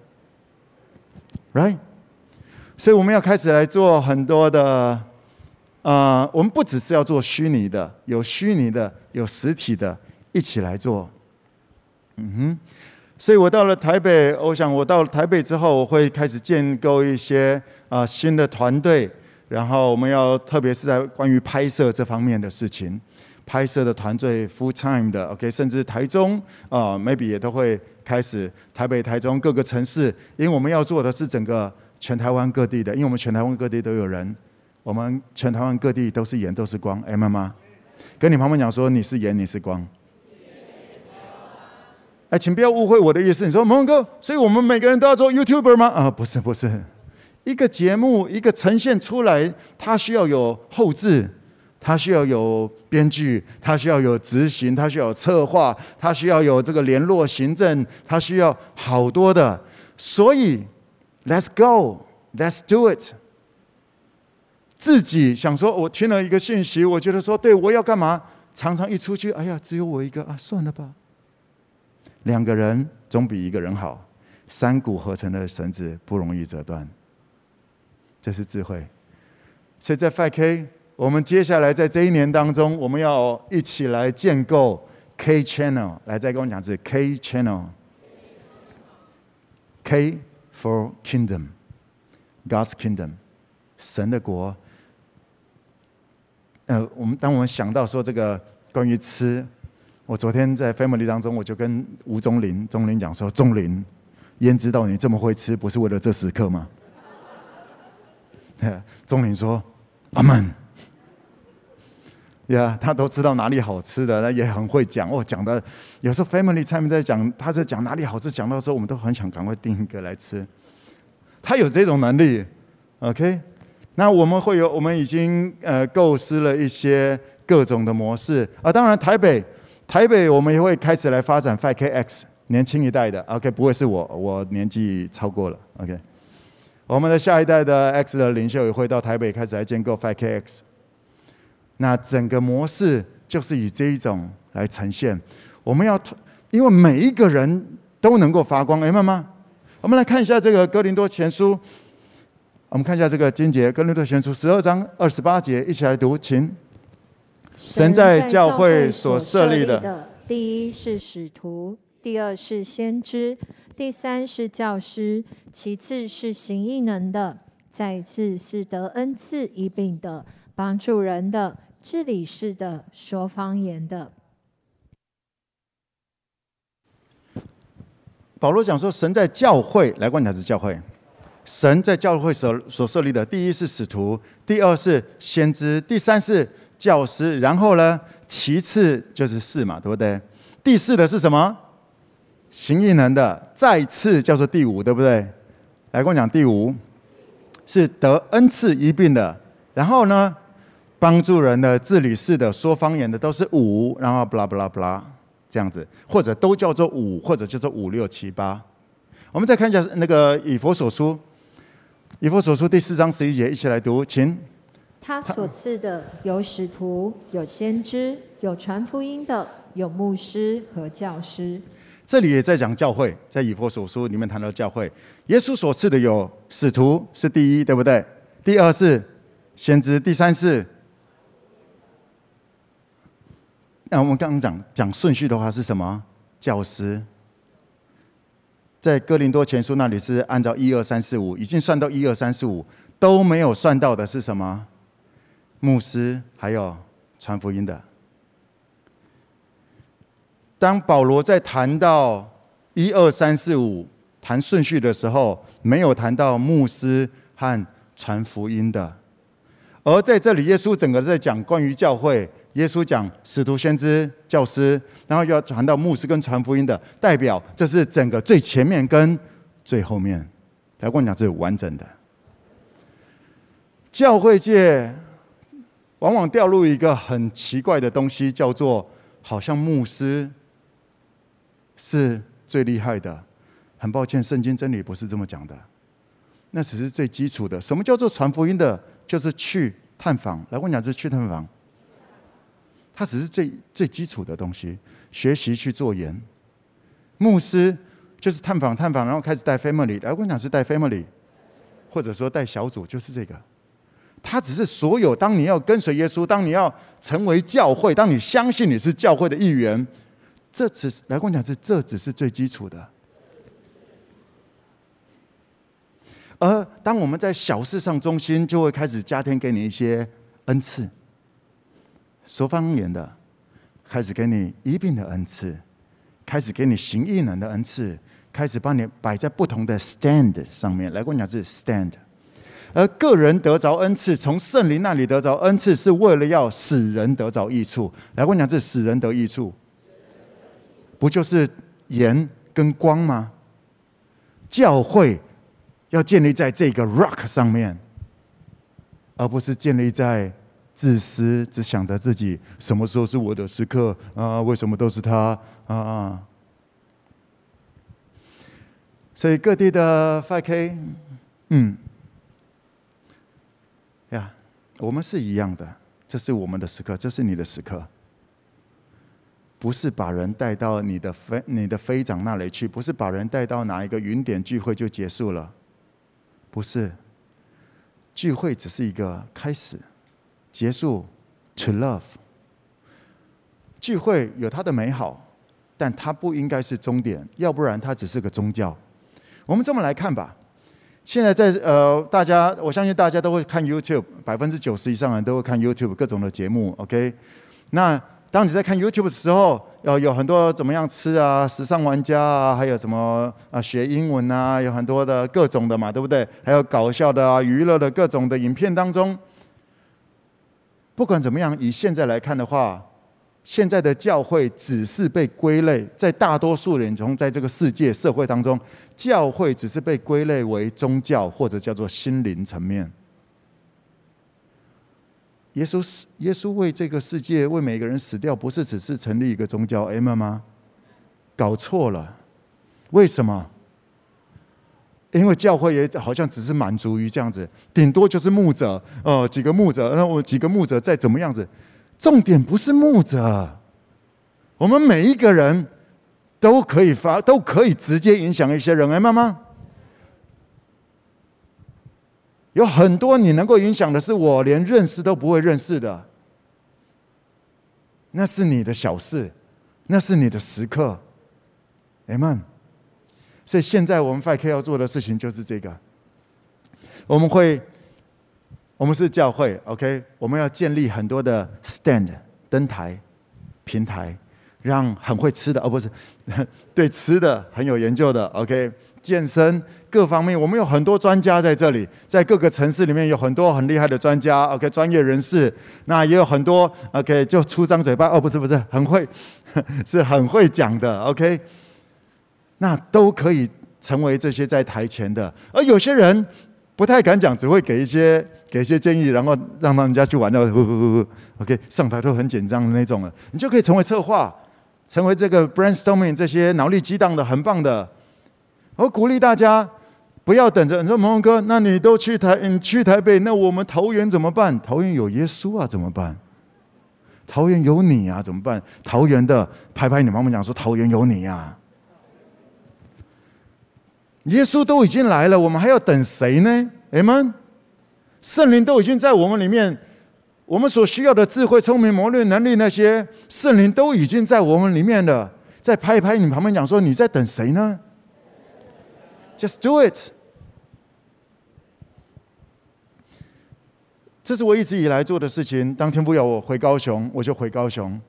，right？所以我们要开始来做很多的。啊、我们不只是要做虚拟的，有虚拟的，有实体的，一起来做。嗯哼，所以我到了台北，我想我到了台北之后，我会开始建构一些啊、新的团队，然后我们要特别是在关于拍摄这方面的事情，拍摄的团队 full time 的，OK，甚至台中啊、maybe 也都会开始台北、台中各个城市，因为我们要做的是整个全台湾各地的，因为我们全台湾各地都有人，我们全台湾各地都是盐都是光，哎妈妈，跟你旁边讲说你是盐你是光。哎，请不要误会我的意思。你说，蒙哥，所以我们每个人都要做 YouTuber 吗？啊，不是，不是。一个节目，一个呈现出来，它需要有后制，它需要有编剧，它需要有执行，它需要有策划，它需要有这个联络行政，它需要好多的。所以，Let's go，Let's do it。自己想说，我听了一个信息，我觉得说，对，我要干嘛？常常一出去，哎呀，只有我一个啊，算了吧。两个人总比一个人好，三股合成的绳子不容易折断，这是智慧。所以在 5K，我们接下来在这一年当中，我们要一起来建构 K Channel，来再跟我讲这 K Channel，K for Kingdom，God's Kingdom，神的国。呃，我们当我们想到说这个关于吃。我昨天在 family 当中，我就跟吴宗林、宗林讲说：“宗林，焉知道你这么会吃，不是为了这时刻吗？” [LAUGHS] 宗林说：“阿门。”呀，他都知道哪里好吃的，他也很会讲。哦，讲的有时候 family 上面在讲，他在讲哪里好吃，讲到时候我们都很想赶快订一个来吃。他有这种能力，OK？那我们会有，我们已经呃构思了一些各种的模式啊。当然，台北。台北，我们也会开始来发展 5KX 年轻一代的，OK，不会是我，我年纪超过了，OK。我们的下一代的 X 的领袖也会到台北开始来建构 5KX。那整个模式就是以这一种来呈现。我们要，因为每一个人都能够发光，哎，妈妈，我们来看一下这个哥林多前书，我们看一下这个经节，哥林多前书十二章二十八节，一起来读，请。神在教会所设立的，第一是使徒，第二是先知，第三是教师，其次是行异能的，再次是得恩赐医病的，帮助人的，治理事的，说方言的。保罗讲说，神在教会来观察是教会，神在教会所所设立的，第一是使徒，第二是先知，第三是。教师，然后呢？其次就是四嘛，对不对？第四的是什么？行异能的。再次叫做第五，对不对？来跟我讲，第五是得恩赐一病的。然后呢，帮助人的、治理事的、说方言的，都是五。然后布拉布拉布拉这样子，或者都叫做五，或者叫做五六七八。我们再看一下那个以弗所书，以弗所书第四章十一节，一起来读，请。他所赐的有使徒，有先知，有传福音的，有牧师和教师。这里也在讲教会，在以弗所书里面谈到教会。耶稣所赐的有使徒是第一，对不对？第二是先知，第三是……那我们刚刚讲讲顺序的话是什么？教师。在哥林多前书那里是按照一二三四五，已经算到一二三四五，都没有算到的是什么？牧师还有传福音的。当保罗在谈到一二三四五谈顺序的时候，没有谈到牧师和传福音的。而在这里，耶稣整个在讲关于教会，耶稣讲使徒、先知、教师，然后又要谈到牧师跟传福音的，代表这是整个最前面跟最后面。来跟我讲，这是完整的教会界。往往掉入一个很奇怪的东西，叫做好像牧师是最厉害的。很抱歉，圣经真理不是这么讲的。那只是最基础的。什么叫做传福音的？就是去探访。来，我讲这是去探访。它只是最最基础的东西。学习去做盐。牧师就是探访探访，然后开始带 family。来，我讲是带 family，或者说带小组，就是这个。他只是所有，当你要跟随耶稣，当你要成为教会，当你相信你是教会的一员，这只是来跟我讲，这这只是最基础的。而当我们在小事上中心，就会开始加添给你一些恩赐，说方言的，开始给你一病的恩赐，开始给你行异能的恩赐，开始帮你摆在不同的 stand 上面，来跟我讲，是 stand。而个人得着恩赐，从圣灵那里得着恩赐，是为了要使人得着益处。来跟我讲，这使人得益处，不就是盐跟光吗？教会要建立在这个 rock 上面，而不是建立在自私，只想着自己什么时候是我的时刻啊？为什么都是他啊？所以各地的 5K，嗯。我们是一样的，这是我们的时刻，这是你的时刻。不是把人带到你的飞你的飞长那里去，不是把人带到哪一个云点聚会就结束了，不是。聚会只是一个开始，结束，to love。聚会有它的美好，但它不应该是终点，要不然它只是个宗教。我们这么来看吧。现在在呃，大家我相信大家都会看 YouTube，百分之九十以上人都会看 YouTube 各种的节目，OK？那当你在看 YouTube 的时候，有有很多怎么样吃啊，时尚玩家啊，还有什么啊学英文啊，有很多的各种的嘛，对不对？还有搞笑的啊，娱乐的各种的影片当中，不管怎么样，以现在来看的话。现在的教会只是被归类，在大多数人中，在这个世界社会当中，教会只是被归类为宗教或者叫做心灵层面。耶稣死，耶稣为这个世界，为每个人死掉，不是只是成立一个宗教 M 吗？搞错了，为什么？因为教会也好像只是满足于这样子，顶多就是牧者，呃，几个牧者，那我几个牧者再怎么样子。重点不是牧者，我们每一个人都可以发，都可以直接影响一些人。哎，妈妈，有很多你能够影响的，是我连认识都不会认识的，那是你的小事，那是你的时刻。哎们，所以现在我们 5K 要做的事情就是这个，我们会。我们是教会，OK？我们要建立很多的 stand 灯台、平台，让很会吃的，哦，不是 [LAUGHS] 对吃的很有研究的，OK？健身各方面，我们有很多专家在这里，在各个城市里面有很多很厉害的专家，OK？专业人士，那也有很多，OK？就出张嘴巴，哦，不是不是，很会，[LAUGHS] 是很会讲的，OK？那都可以成为这些在台前的，而有些人。不太敢讲，只会给一些给一些建议，然后让人家去玩到呼呼呼呼，OK，上台都很紧张的那种了。你就可以成为策划，成为这个 brainstorming 这些脑力激荡的很棒的。我鼓励大家不要等着你说蒙蒙哥，那你都去台，你去台北，那我们桃园怎么办？桃园有耶稣啊，怎么办？桃园有你啊，怎么办？桃园的拍拍你妈妈讲说桃园有你啊。耶稣都已经来了，我们还要等谁呢？Amen。圣灵都已经在我们里面，我们所需要的智慧、聪明、谋略、能力那些，圣灵都已经在我们里面了。再拍一拍你旁边讲说，你在等谁呢？Just do it。这是我一直以来做的事情。当天不要我回高雄，我就回高雄。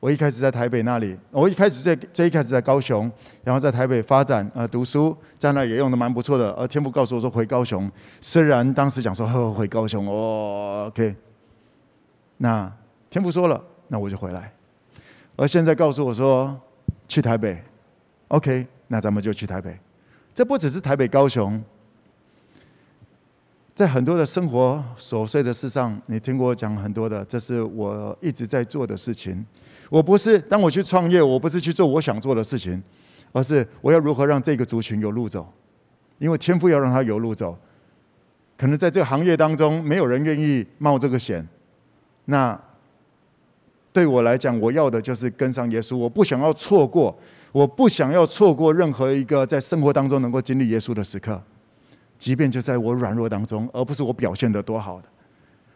我一开始在台北那里，我一开始在最一开始在高雄，然后在台北发展呃读书，在那也用的蛮不错的。而天父告诉我说回高雄，虽然当时讲说呵回高雄哦，OK，那天父说了，那我就回来。而现在告诉我说去台北，OK，那咱们就去台北。这不只是台北高雄，在很多的生活琐碎的事上，你听过我讲很多的，这是我一直在做的事情。我不是当我去创业，我不是去做我想做的事情，而是我要如何让这个族群有路走，因为天赋要让他有路走。可能在这个行业当中，没有人愿意冒这个险。那对我来讲，我要的就是跟上耶稣。我不想要错过，我不想要错过任何一个在生活当中能够经历耶稣的时刻，即便就在我软弱当中，而不是我表现得多好的。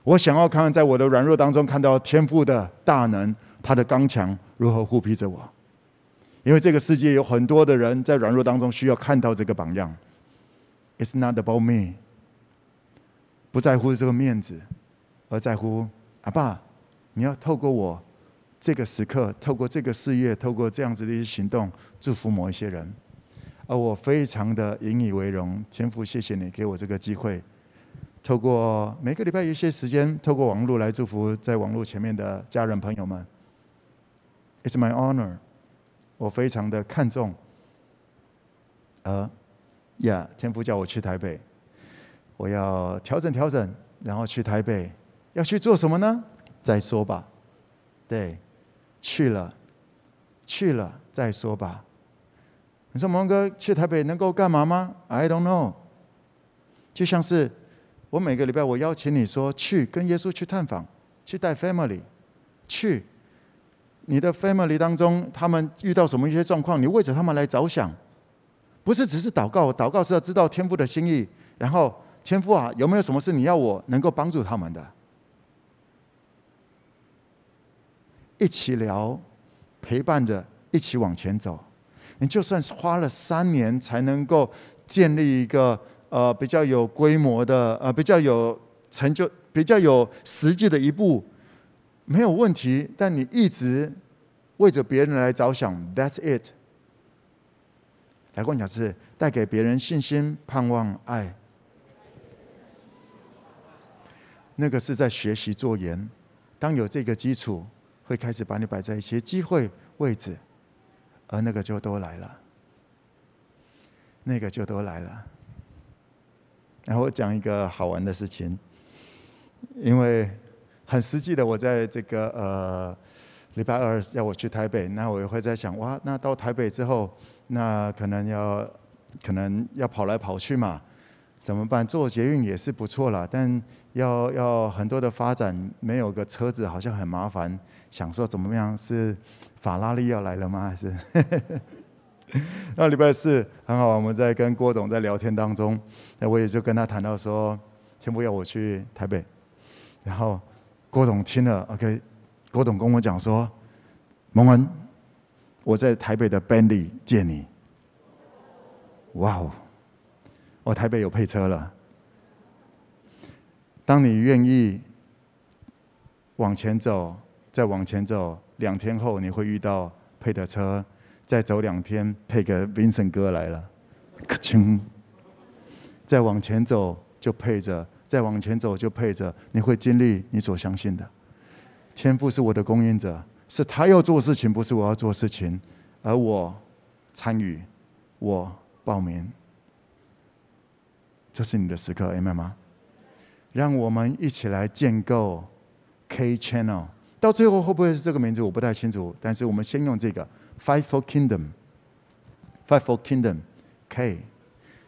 我想要看看在我的软弱当中看到天赋的大能。他的刚强如何护庇着我？因为这个世界有很多的人在软弱当中需要看到这个榜样。It's not about me, 不在乎这个面子，而在乎阿爸，你要透过我这个时刻，透过这个事业，透过这样子的一些行动，祝福某一些人。而我非常的引以为荣，天父，谢谢你给我这个机会，透过每个礼拜一些时间，透过网络来祝福在网络前面的家人朋友们。It's my honor，我非常的看重。呃，呀，天父叫我去台北，我要调整调整，然后去台北，要去做什么呢？再说吧。对，去了，去了再说吧。你说蒙哥去台北能够干嘛吗？I don't know。就像是我每个礼拜我邀请你说去跟耶稣去探访，去带 family，去你的 family 当中，他们遇到什么一些状况，你为着他们来着想，不是只是祷告，祷告是要知道天父的心意，然后天父啊，有没有什么事你要我能够帮助他们的？一起聊，陪伴着一起往前走。你就算是花了三年才能够建立一个呃比较有规模的呃比较有成就比较有实际的一步，没有问题。但你一直为着别人来着想，That's it。来跟我讲是带给别人信心、盼望、爱。那个是在学习做盐，当有这个基础，会开始把你摆在一些机会位置。而那个就都来了，那个就都来了。然后我讲一个好玩的事情，因为很实际的，我在这个呃礼拜二要我去台北，那我也会在想，哇，那到台北之后，那可能要可能要跑来跑去嘛，怎么办？坐捷运也是不错了，但要要很多的发展，没有个车子好像很麻烦。想说怎么样是？法拉利要来了吗？还是？[LAUGHS] 那礼拜四很好，我们在跟郭董在聊天当中，那我也就跟他谈到说，天父要我去台北，然后郭董听了，OK，郭董跟我讲说，蒙恩，我在台北的 Bentley 借你，哇哦，我台北有配车了，当你愿意往前走，再往前走。两天后你会遇到配的车，再走两天配个 Vincent 哥来了，咔嚓，再往前走就配着，再往前走就配着，你会经历你所相信的。天父是我的供应者，是他要做事情，不是我要做事情，而我参与，我报名。这是你的时刻，Amen 吗？让我们一起来建构 K Channel。到最后会不会是这个名字？我不太清楚。但是我们先用这个 “Fight for Kingdom”，“Fight for Kingdom”，K，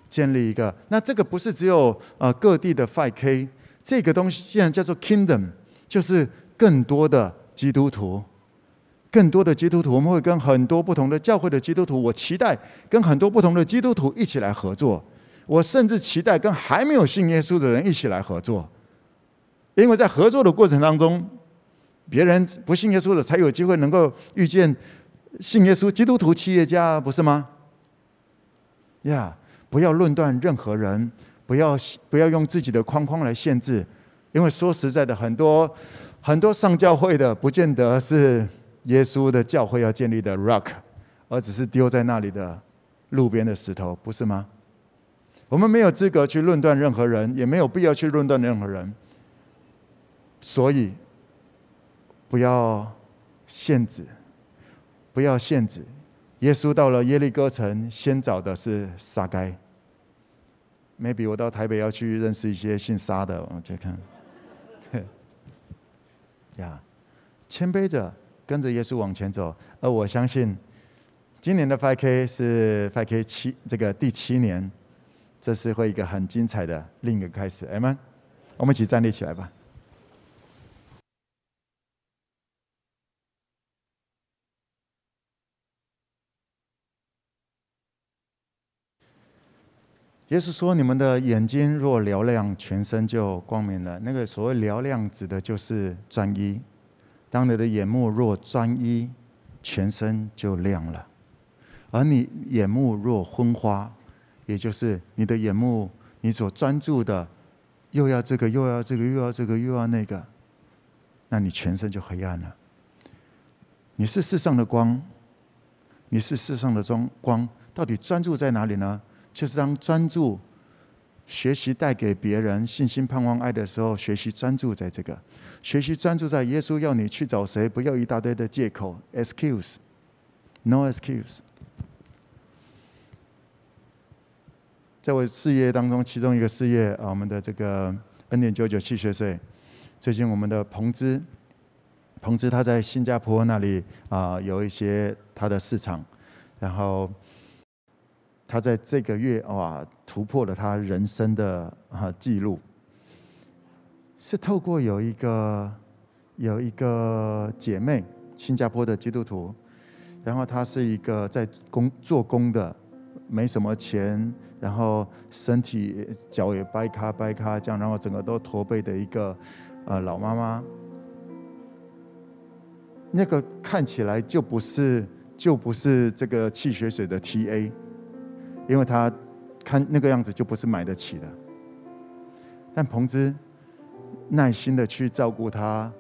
建立一个。那这个不是只有呃各地的 Fight K，这个东西既然叫做 Kingdom，就是更多的基督徒，更多的基督徒，我们会跟很多不同的教会的基督徒，我期待跟很多不同的基督徒一起来合作。我甚至期待跟还没有信耶稣的人一起来合作，因为在合作的过程当中。别人不信耶稣的，才有机会能够遇见信耶稣基督徒企业家，不是吗？呀，不要论断任何人，不要不要用自己的框框来限制，因为说实在的，很多很多上教会的，不见得是耶稣的教会要建立的 rock，而只是丢在那里的路边的石头，不是吗？我们没有资格去论断任何人，也没有必要去论断任何人，所以。不要限制，不要限制。耶稣到了耶利哥城，先找的是撒该。Maybe 我到台北要去认识一些姓沙的，我去看。[LAUGHS] 呀，谦卑着跟着耶稣往前走。而我相信，今年的 5K 是 5K 七这个第七年，这是会一个很精彩的另一个开始。Amen。我们一起站立起来吧。耶稣说：“你们的眼睛若嘹亮，全身就光明了。”那个所谓嘹亮，指的就是专一。当你的眼目若专一，全身就亮了；而你眼目若昏花，也就是你的眼目，你所专注的又要这个，又要这个，又要这个，又要那个，那你全身就黑暗了。你是世上的光，你是世上的光，光到底专注在哪里呢？就是当专注学习带给别人信心、盼望、爱的时候，学习专注在这个，学习专注在耶稣要你去找谁，不要一大堆的借口，excuse，no excuse。在我事业当中，其中一个事业啊，我们的这个 N 点九九汽水水，最近我们的彭姿，彭姿他在新加坡那里啊有一些他的市场，然后。他在这个月哇突破了他人生的啊记录，是透过有一个有一个姐妹，新加坡的基督徒，然后她是一个在工做工的，没什么钱，然后身体脚也掰咔掰咔这样，然后整个都驼背的一个呃老妈妈，那个看起来就不是就不是这个气血水的 TA。因为他看那个样子就不是买得起的，但彭姿耐心的去照顾他，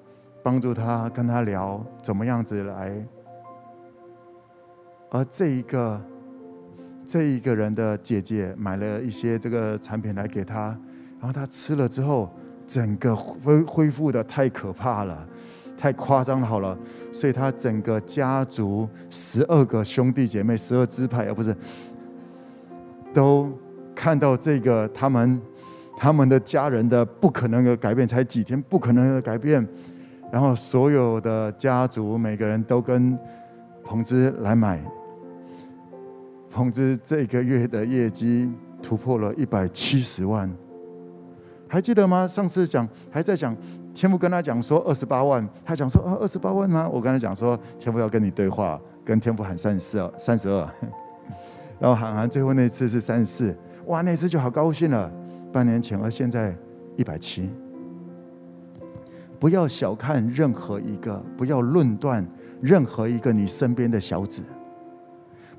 帮助他，跟他聊怎么样子来，而这一个这一个人的姐姐买了一些这个产品来给他，然后他吃了之后，整个恢恢复的太可怕了，太夸张，好了，所以他整个家族十二个兄弟姐妹，十二支派，而不是。都看到这个，他们他们的家人的不可能的改变，才几天不可能的改变，然后所有的家族每个人都跟彭姿来买，彭姿这个月的业绩突破了一百七十万，还记得吗？上次讲还在讲，天父跟他讲说二十八万，他讲说啊二十八万吗？我跟他讲说天父要跟你对话，跟天父喊三十二三十二。然后喊喊，最后那次是三十四，哇，那次就好高兴了。半年前，而现在一百七。不要小看任何一个，不要论断任何一个你身边的小子，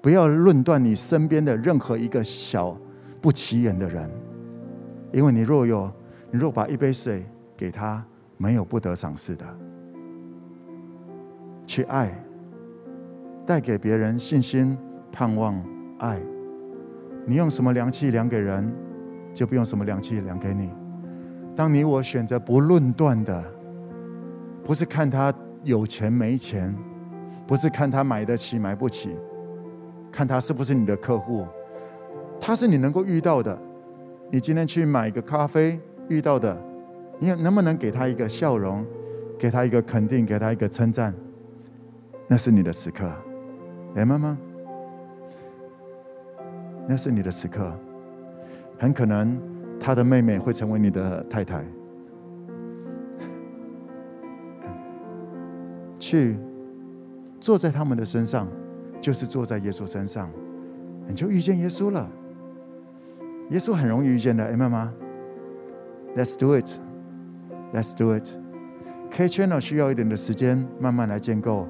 不要论断你身边的任何一个小不起眼的人，因为你若有，你若把一杯水给他，没有不得赏赐的。去爱，带给别人信心、盼望。爱，你用什么量器量给人，就不用什么量器量给你。当你我选择不论断的，不是看他有钱没钱，不是看他买得起买不起，看他是不是你的客户，他是你能够遇到的。你今天去买个咖啡遇到的，你能不能给他一个笑容，给他一个肯定，给他一个称赞？那是你的时刻，明白吗？那是你的时刻，很可能他的妹妹会成为你的太太。去坐在他们的身上，就是坐在耶稣身上，你就遇见耶稣了。耶稣很容易遇见的，明白吗？Let's do it, let's do it. K channel 需要一点的时间，慢慢来建构。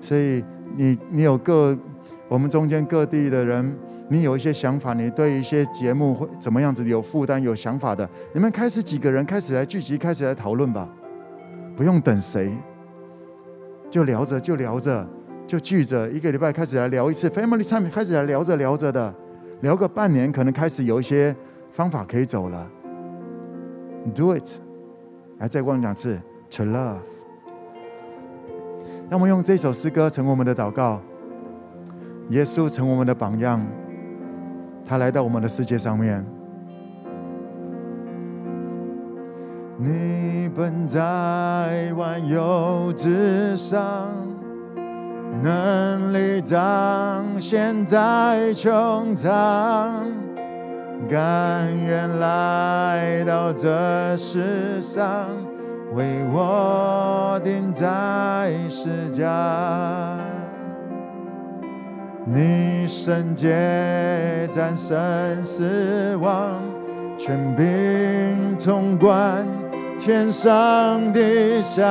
所以你你有各我们中间各地的人。你有一些想法，你对一些节目会怎么样子有负担、有想法的，你们开始几个人开始来聚集，开始来讨论吧，不用等谁，就聊着就聊着就聚着，一个礼拜开始来聊一次，Family Time 开始来聊着聊着的，聊个半年，可能开始有一些方法可以走了。Do it，来再问两次，To love。让我们用这首诗歌成为我们的祷告，耶稣成为我们的榜样。他来到我们的世界上面，你本在万有之上，能力彰显在穹苍，甘愿来到这世上，为我钉在十架。你圣洁战胜死亡，权柄统管天上地下，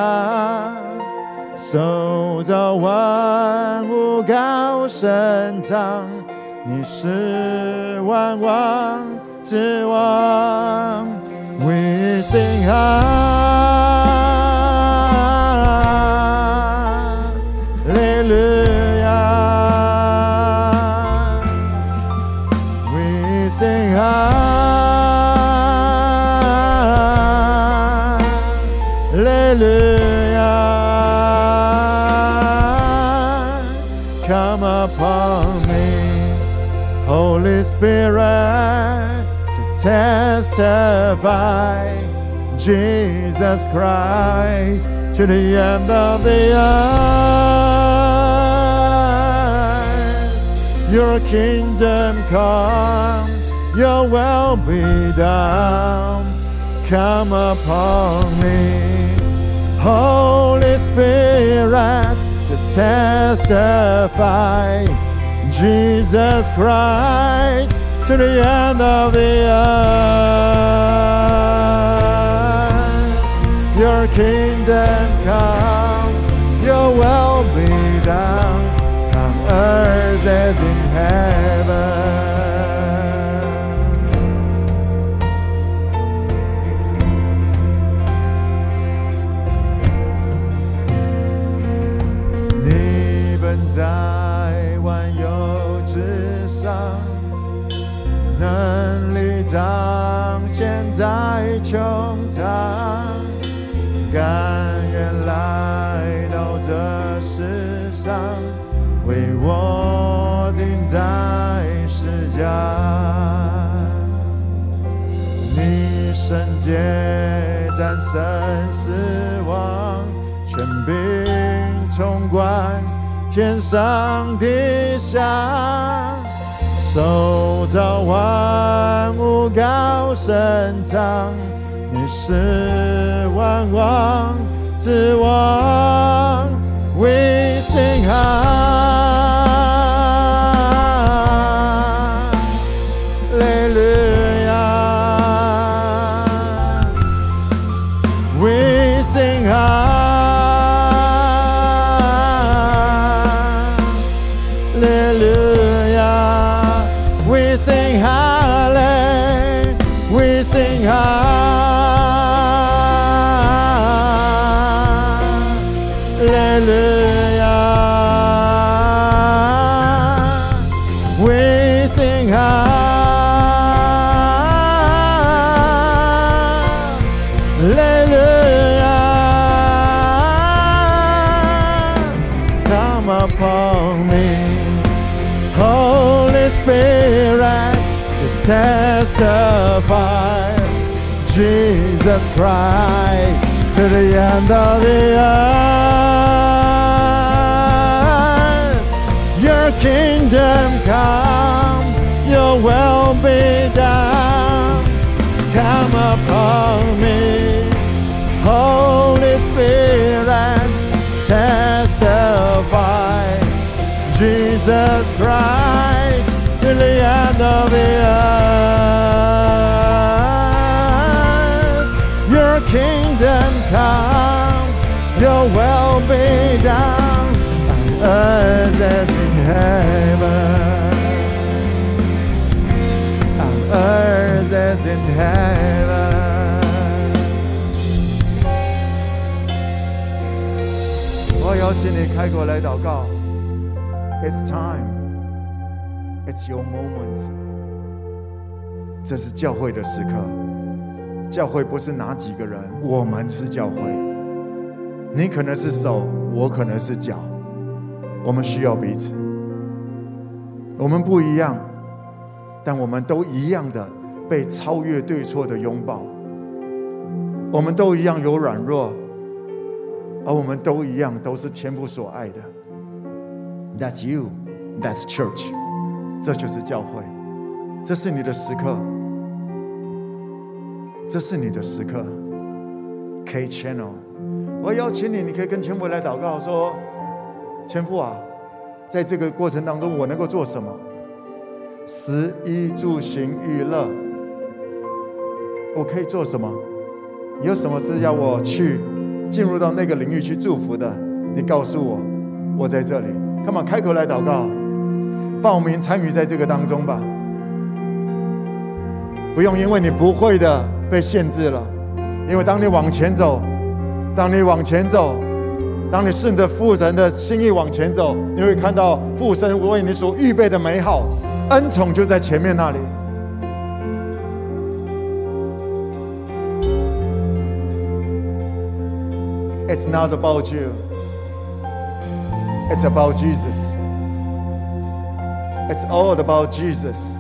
受造万物高升堂，你是万王之王，We sing hallelujah. Testify Jesus Christ to the end of the earth. Your kingdom come, your will be done. Come upon me, Holy Spirit, to testify Jesus Christ to the end of the earth. Your kingdom come, your will be done on earth as in heaven. 在穹苍，甘愿来到这世上，为我钉在十架。你圣洁战胜死亡，权柄冲冠天上地下，手造万物高声唱，你是万王之王，We sing high Jesus Christ to the end of the earth. Your kingdom come, your will be done. Come upon me, Holy Spirit, testify Jesus Christ to the end of the earth. come, your will be done on earth as in heaven. On earth as in heaven. 我邀请你开口来祷告。It's time. It's your moment. 这是教会的时刻。 教会不是哪几个人，我们是教会。你可能是手，我可能是脚。我们需要彼此。我们不一样，但我们都一样的被超越对错的拥抱。我们都一样有软弱，而我们都一样都是天父所爱的。That's you. That's church. 这就是教会。这是你的时刻。这是你的时刻。K Channel，我邀请你，你可以跟天父来祷告说：天父啊，在这个过程当中，我能够做什么？食衣住行娱乐，我可以做什么？有什么是要我去进入到那个领域去祝福的？你告诉我，我在这里。Come on，开口来祷告，报名参与在这个当中吧。不用因为你不会的。被限制了。因为当你往前走，当你往前走，当你顺着父神的心意往前走，你会看到父神为你所预备的美好，恩宠就在前面那里。It's not about you. It's about Jesus. It's all about Jesus.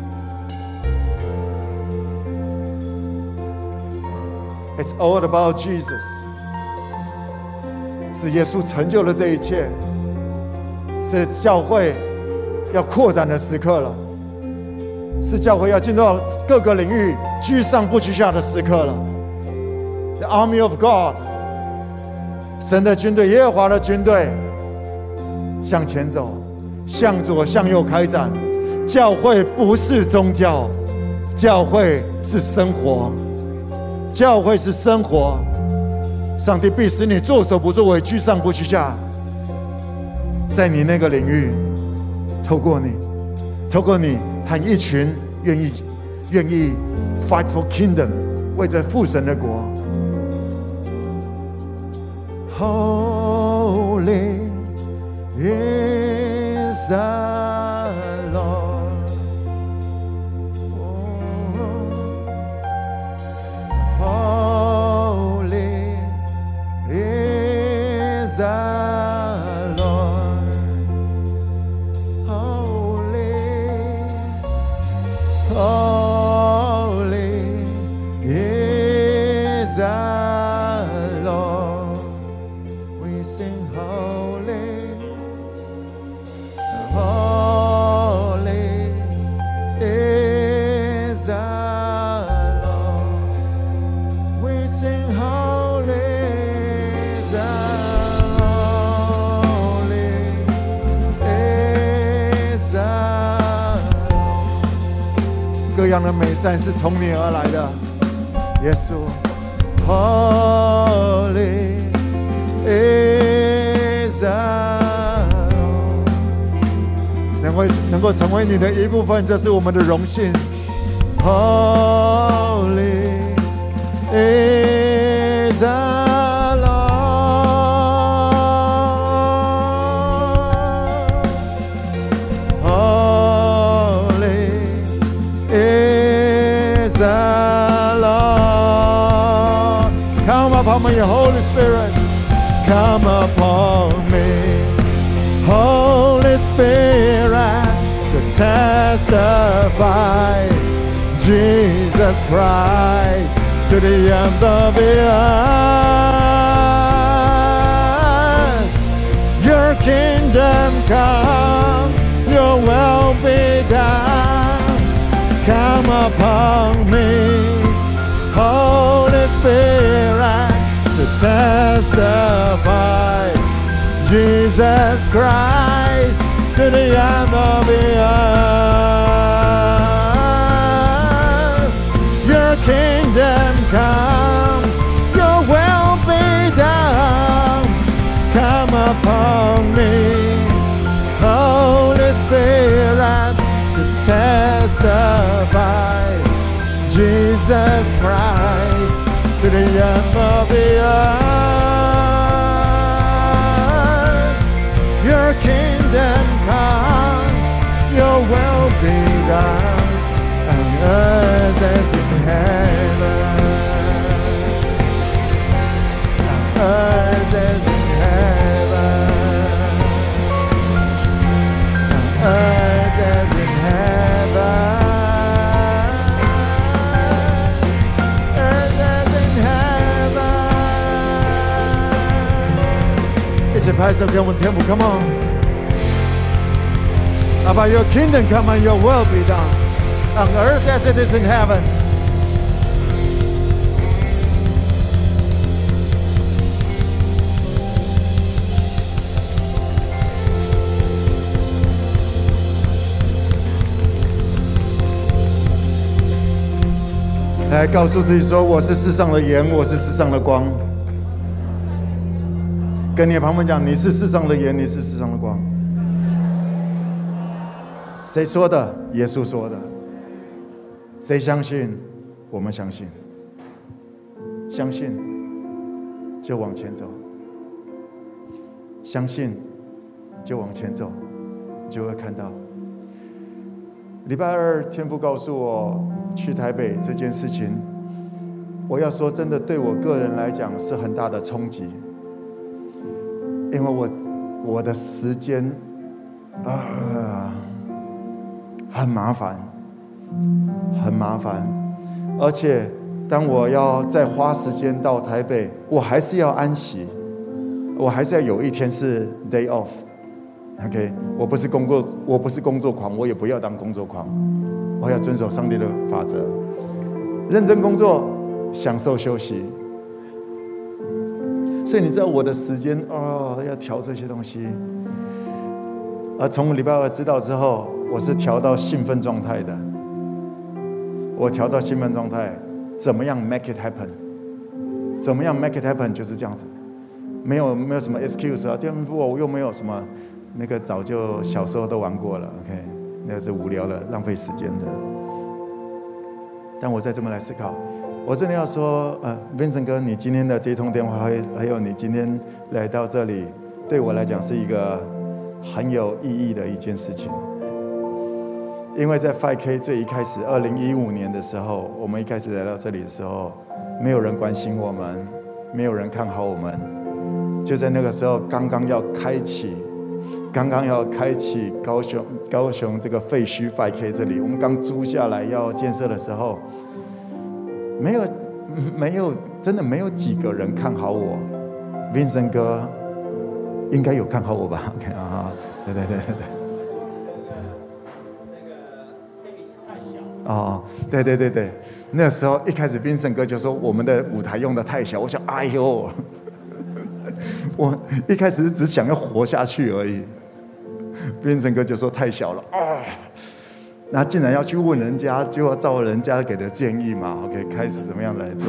It's all about Jesus. 是耶稣成就了这一切，是教会要扩展的时刻了，是教会要进入到各个领域居上不居下的时刻了。The army of God，神的军队，耶和华的军队，向前走，向左向右开展。教会不是宗教，教会是生活。教会是生活，上帝必使你作首不作尾，居上不居下，在你那个领域，透过你，透过你和一群愿意愿意 fight for kingdom，为着父神的国。Holy is 样的美善是从你而来的。耶稣，Holy is a 能够能够成为你的一部分，这是我们的荣幸。Holy is testify Jesus Christ to the end of the earth. Your kingdom come, your will be done. Come upon me, Holy Spirit to testify Jesus Christ to the end of the earth. Your kingdom come, your will be done. Come upon me, Holy Spirit, to testify Jesus Christ to the end of the earth. Will be done, on earth as in heaven. On earth as in heaven. On earth as in heaven. Earth as in heaven. 一起拍手 About your kingdom come and your will be done on earth as it is in heaven. 来告诉自己说：“我是世上的盐，我是世上的光。”跟你的旁边讲：“你是世上的盐，你是世上的光。”谁说的？耶稣说的。谁相信？我们相信。相信就往前走，相信就往前走，就会看到。礼拜二天父告诉我去台北这件事情，我要说真的，对我个人来讲是很大的冲击，因为我我的时间啊很麻烦，很麻烦，而且当我要再花时间到台北，我还是要安息，我还是要有一天是 day off。OK，我不是工作，我不是工作狂，我也不要当工作狂。我要遵守上帝的法则，认真工作，享受休息。所以你知道我的时间哦，要调这些东西。而从礼拜二知道之后，我是调到兴奋状态的。我调到兴奋状态，怎么样 make it happen？怎么样 make it happen？就是这样子，没有没有什么 excuse 啊，天父，我又没有什么。那个早就小时候都玩过了，OK，那是无聊了，浪费时间的。但我再这么来思考，我真的要说，呃，Vincent 哥，你今天的这通电话，还还有你今天来到这里，对我来讲是一个很有意义的一件事情。因为在 5K 最一开始，二零一五年的时候，我们一开始来到这里的时候，没有人关心我们，没有人看好我们，就在那个时候刚刚要开启。刚刚要开启高雄高雄这个废墟 5K 这里，我们刚租下来要建设的时候，没有没有真的没有几个人看好我，Vincent 哥应该有看好我吧？OK 啊，对对对对对。哦，对对对对，那时候一开始冰神哥就说我们的舞台用的太小，我想哎呦，[LAUGHS] 我一开始只想要活下去而已。冰神哥就说太小了啊，那竟然要去问人家，就要照人家给的建议嘛，OK，开始怎么样来做？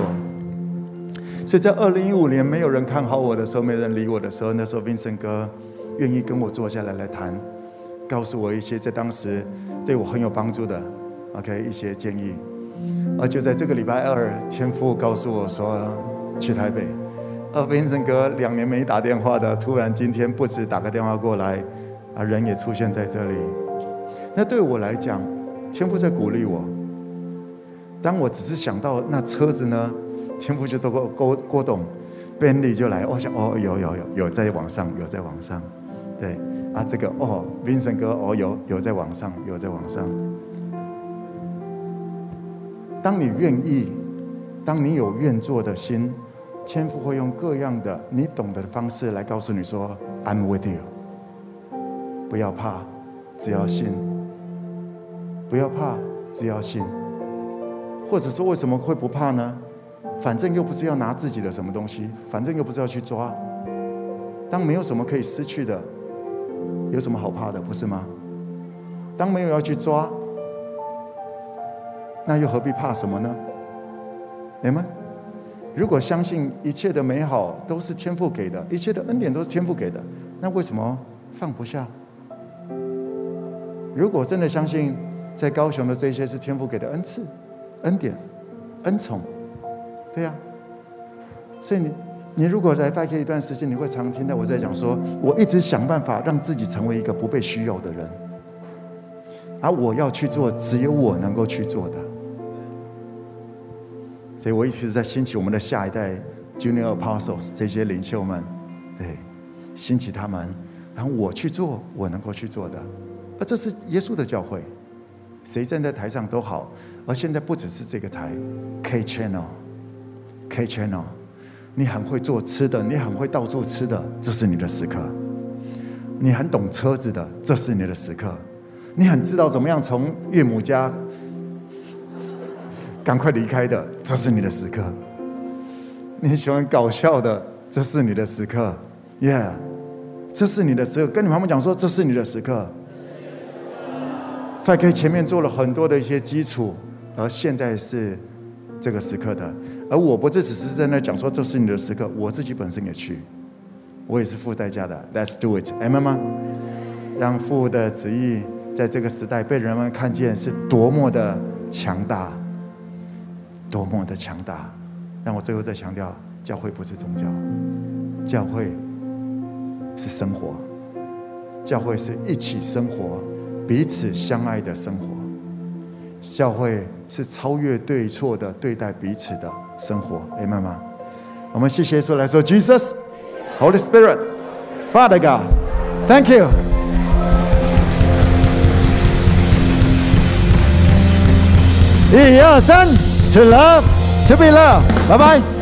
所以在二零一五年没有人看好我的时候，没人理我的时候，那时候 Vincent 哥愿意跟我坐下来来谈，告诉我一些在当时对我很有帮助的 OK 一些建议。而就在这个礼拜二，天父告诉我说去台北，而 Vincent 哥两年没打电话的，突然今天不止打个电话过来。啊，人也出现在这里。那对我来讲，天父在鼓励我。当我只是想到那车子呢，天父就都郭郭郭董，Bentley 就来。我想哦，有有有有在网上，有在网上。对啊，这个哦，Vincent 哥哦，有有在网上，有在网上。当你愿意，当你有愿做的心，天父会用各样的你懂得的方式来告诉你说：“I'm with you。”不要怕，只要信。不要怕，只要信。或者说，为什么会不怕呢？反正又不是要拿自己的什么东西，反正又不是要去抓。当没有什么可以失去的，有什么好怕的，不是吗？当没有要去抓，那又何必怕什么呢？你们，如果相信一切的美好都是天父给的，一切的恩典都是天父给的，那为什么放不下？如果真的相信，在高雄的这些是天父给的恩赐、恩典、恩宠，对呀。所以你，你如果来拜 K 一段时间，你会常听到我在讲说，我一直想办法让自己成为一个不被需要的人，而我要去做只有我能够去做的。所以我一直在兴起我们的下一代 Junior Apostles 这些领袖们，对，兴起他们，然后我去做我能够去做的。而这是耶稣的教会，谁站在台上都好。而现在不只是这个台，K Channel，K Channel，你很会做吃的，你很会到处吃的，这是你的时刻；你很懂车子的，这是你的时刻；你很知道怎么样从岳母家赶快离开的，这是你的时刻；你喜欢搞笑的，这是你的时刻。Yeah，这是你的时刻。跟你妈妈讲说，这是你的时刻。5K 前面做了很多的一些基础，而现在是这个时刻的。而我不只只是在那讲说，这是你的时刻，我自己本身也去，我也是付代价的。Let's do it，阿们吗？让父的旨意在这个时代被人们看见是多么的强大，多么的强大但我最后再强调，教会不是宗教，教会是生活，教会是一起生活、彼此相爱的生活，教会是超越对错的对待彼此的生活。明白吗？我们谢谢耶稣来说，Jesus, Holy Spirit, Father God, Thank you。一二三，To love, to be loved。拜拜。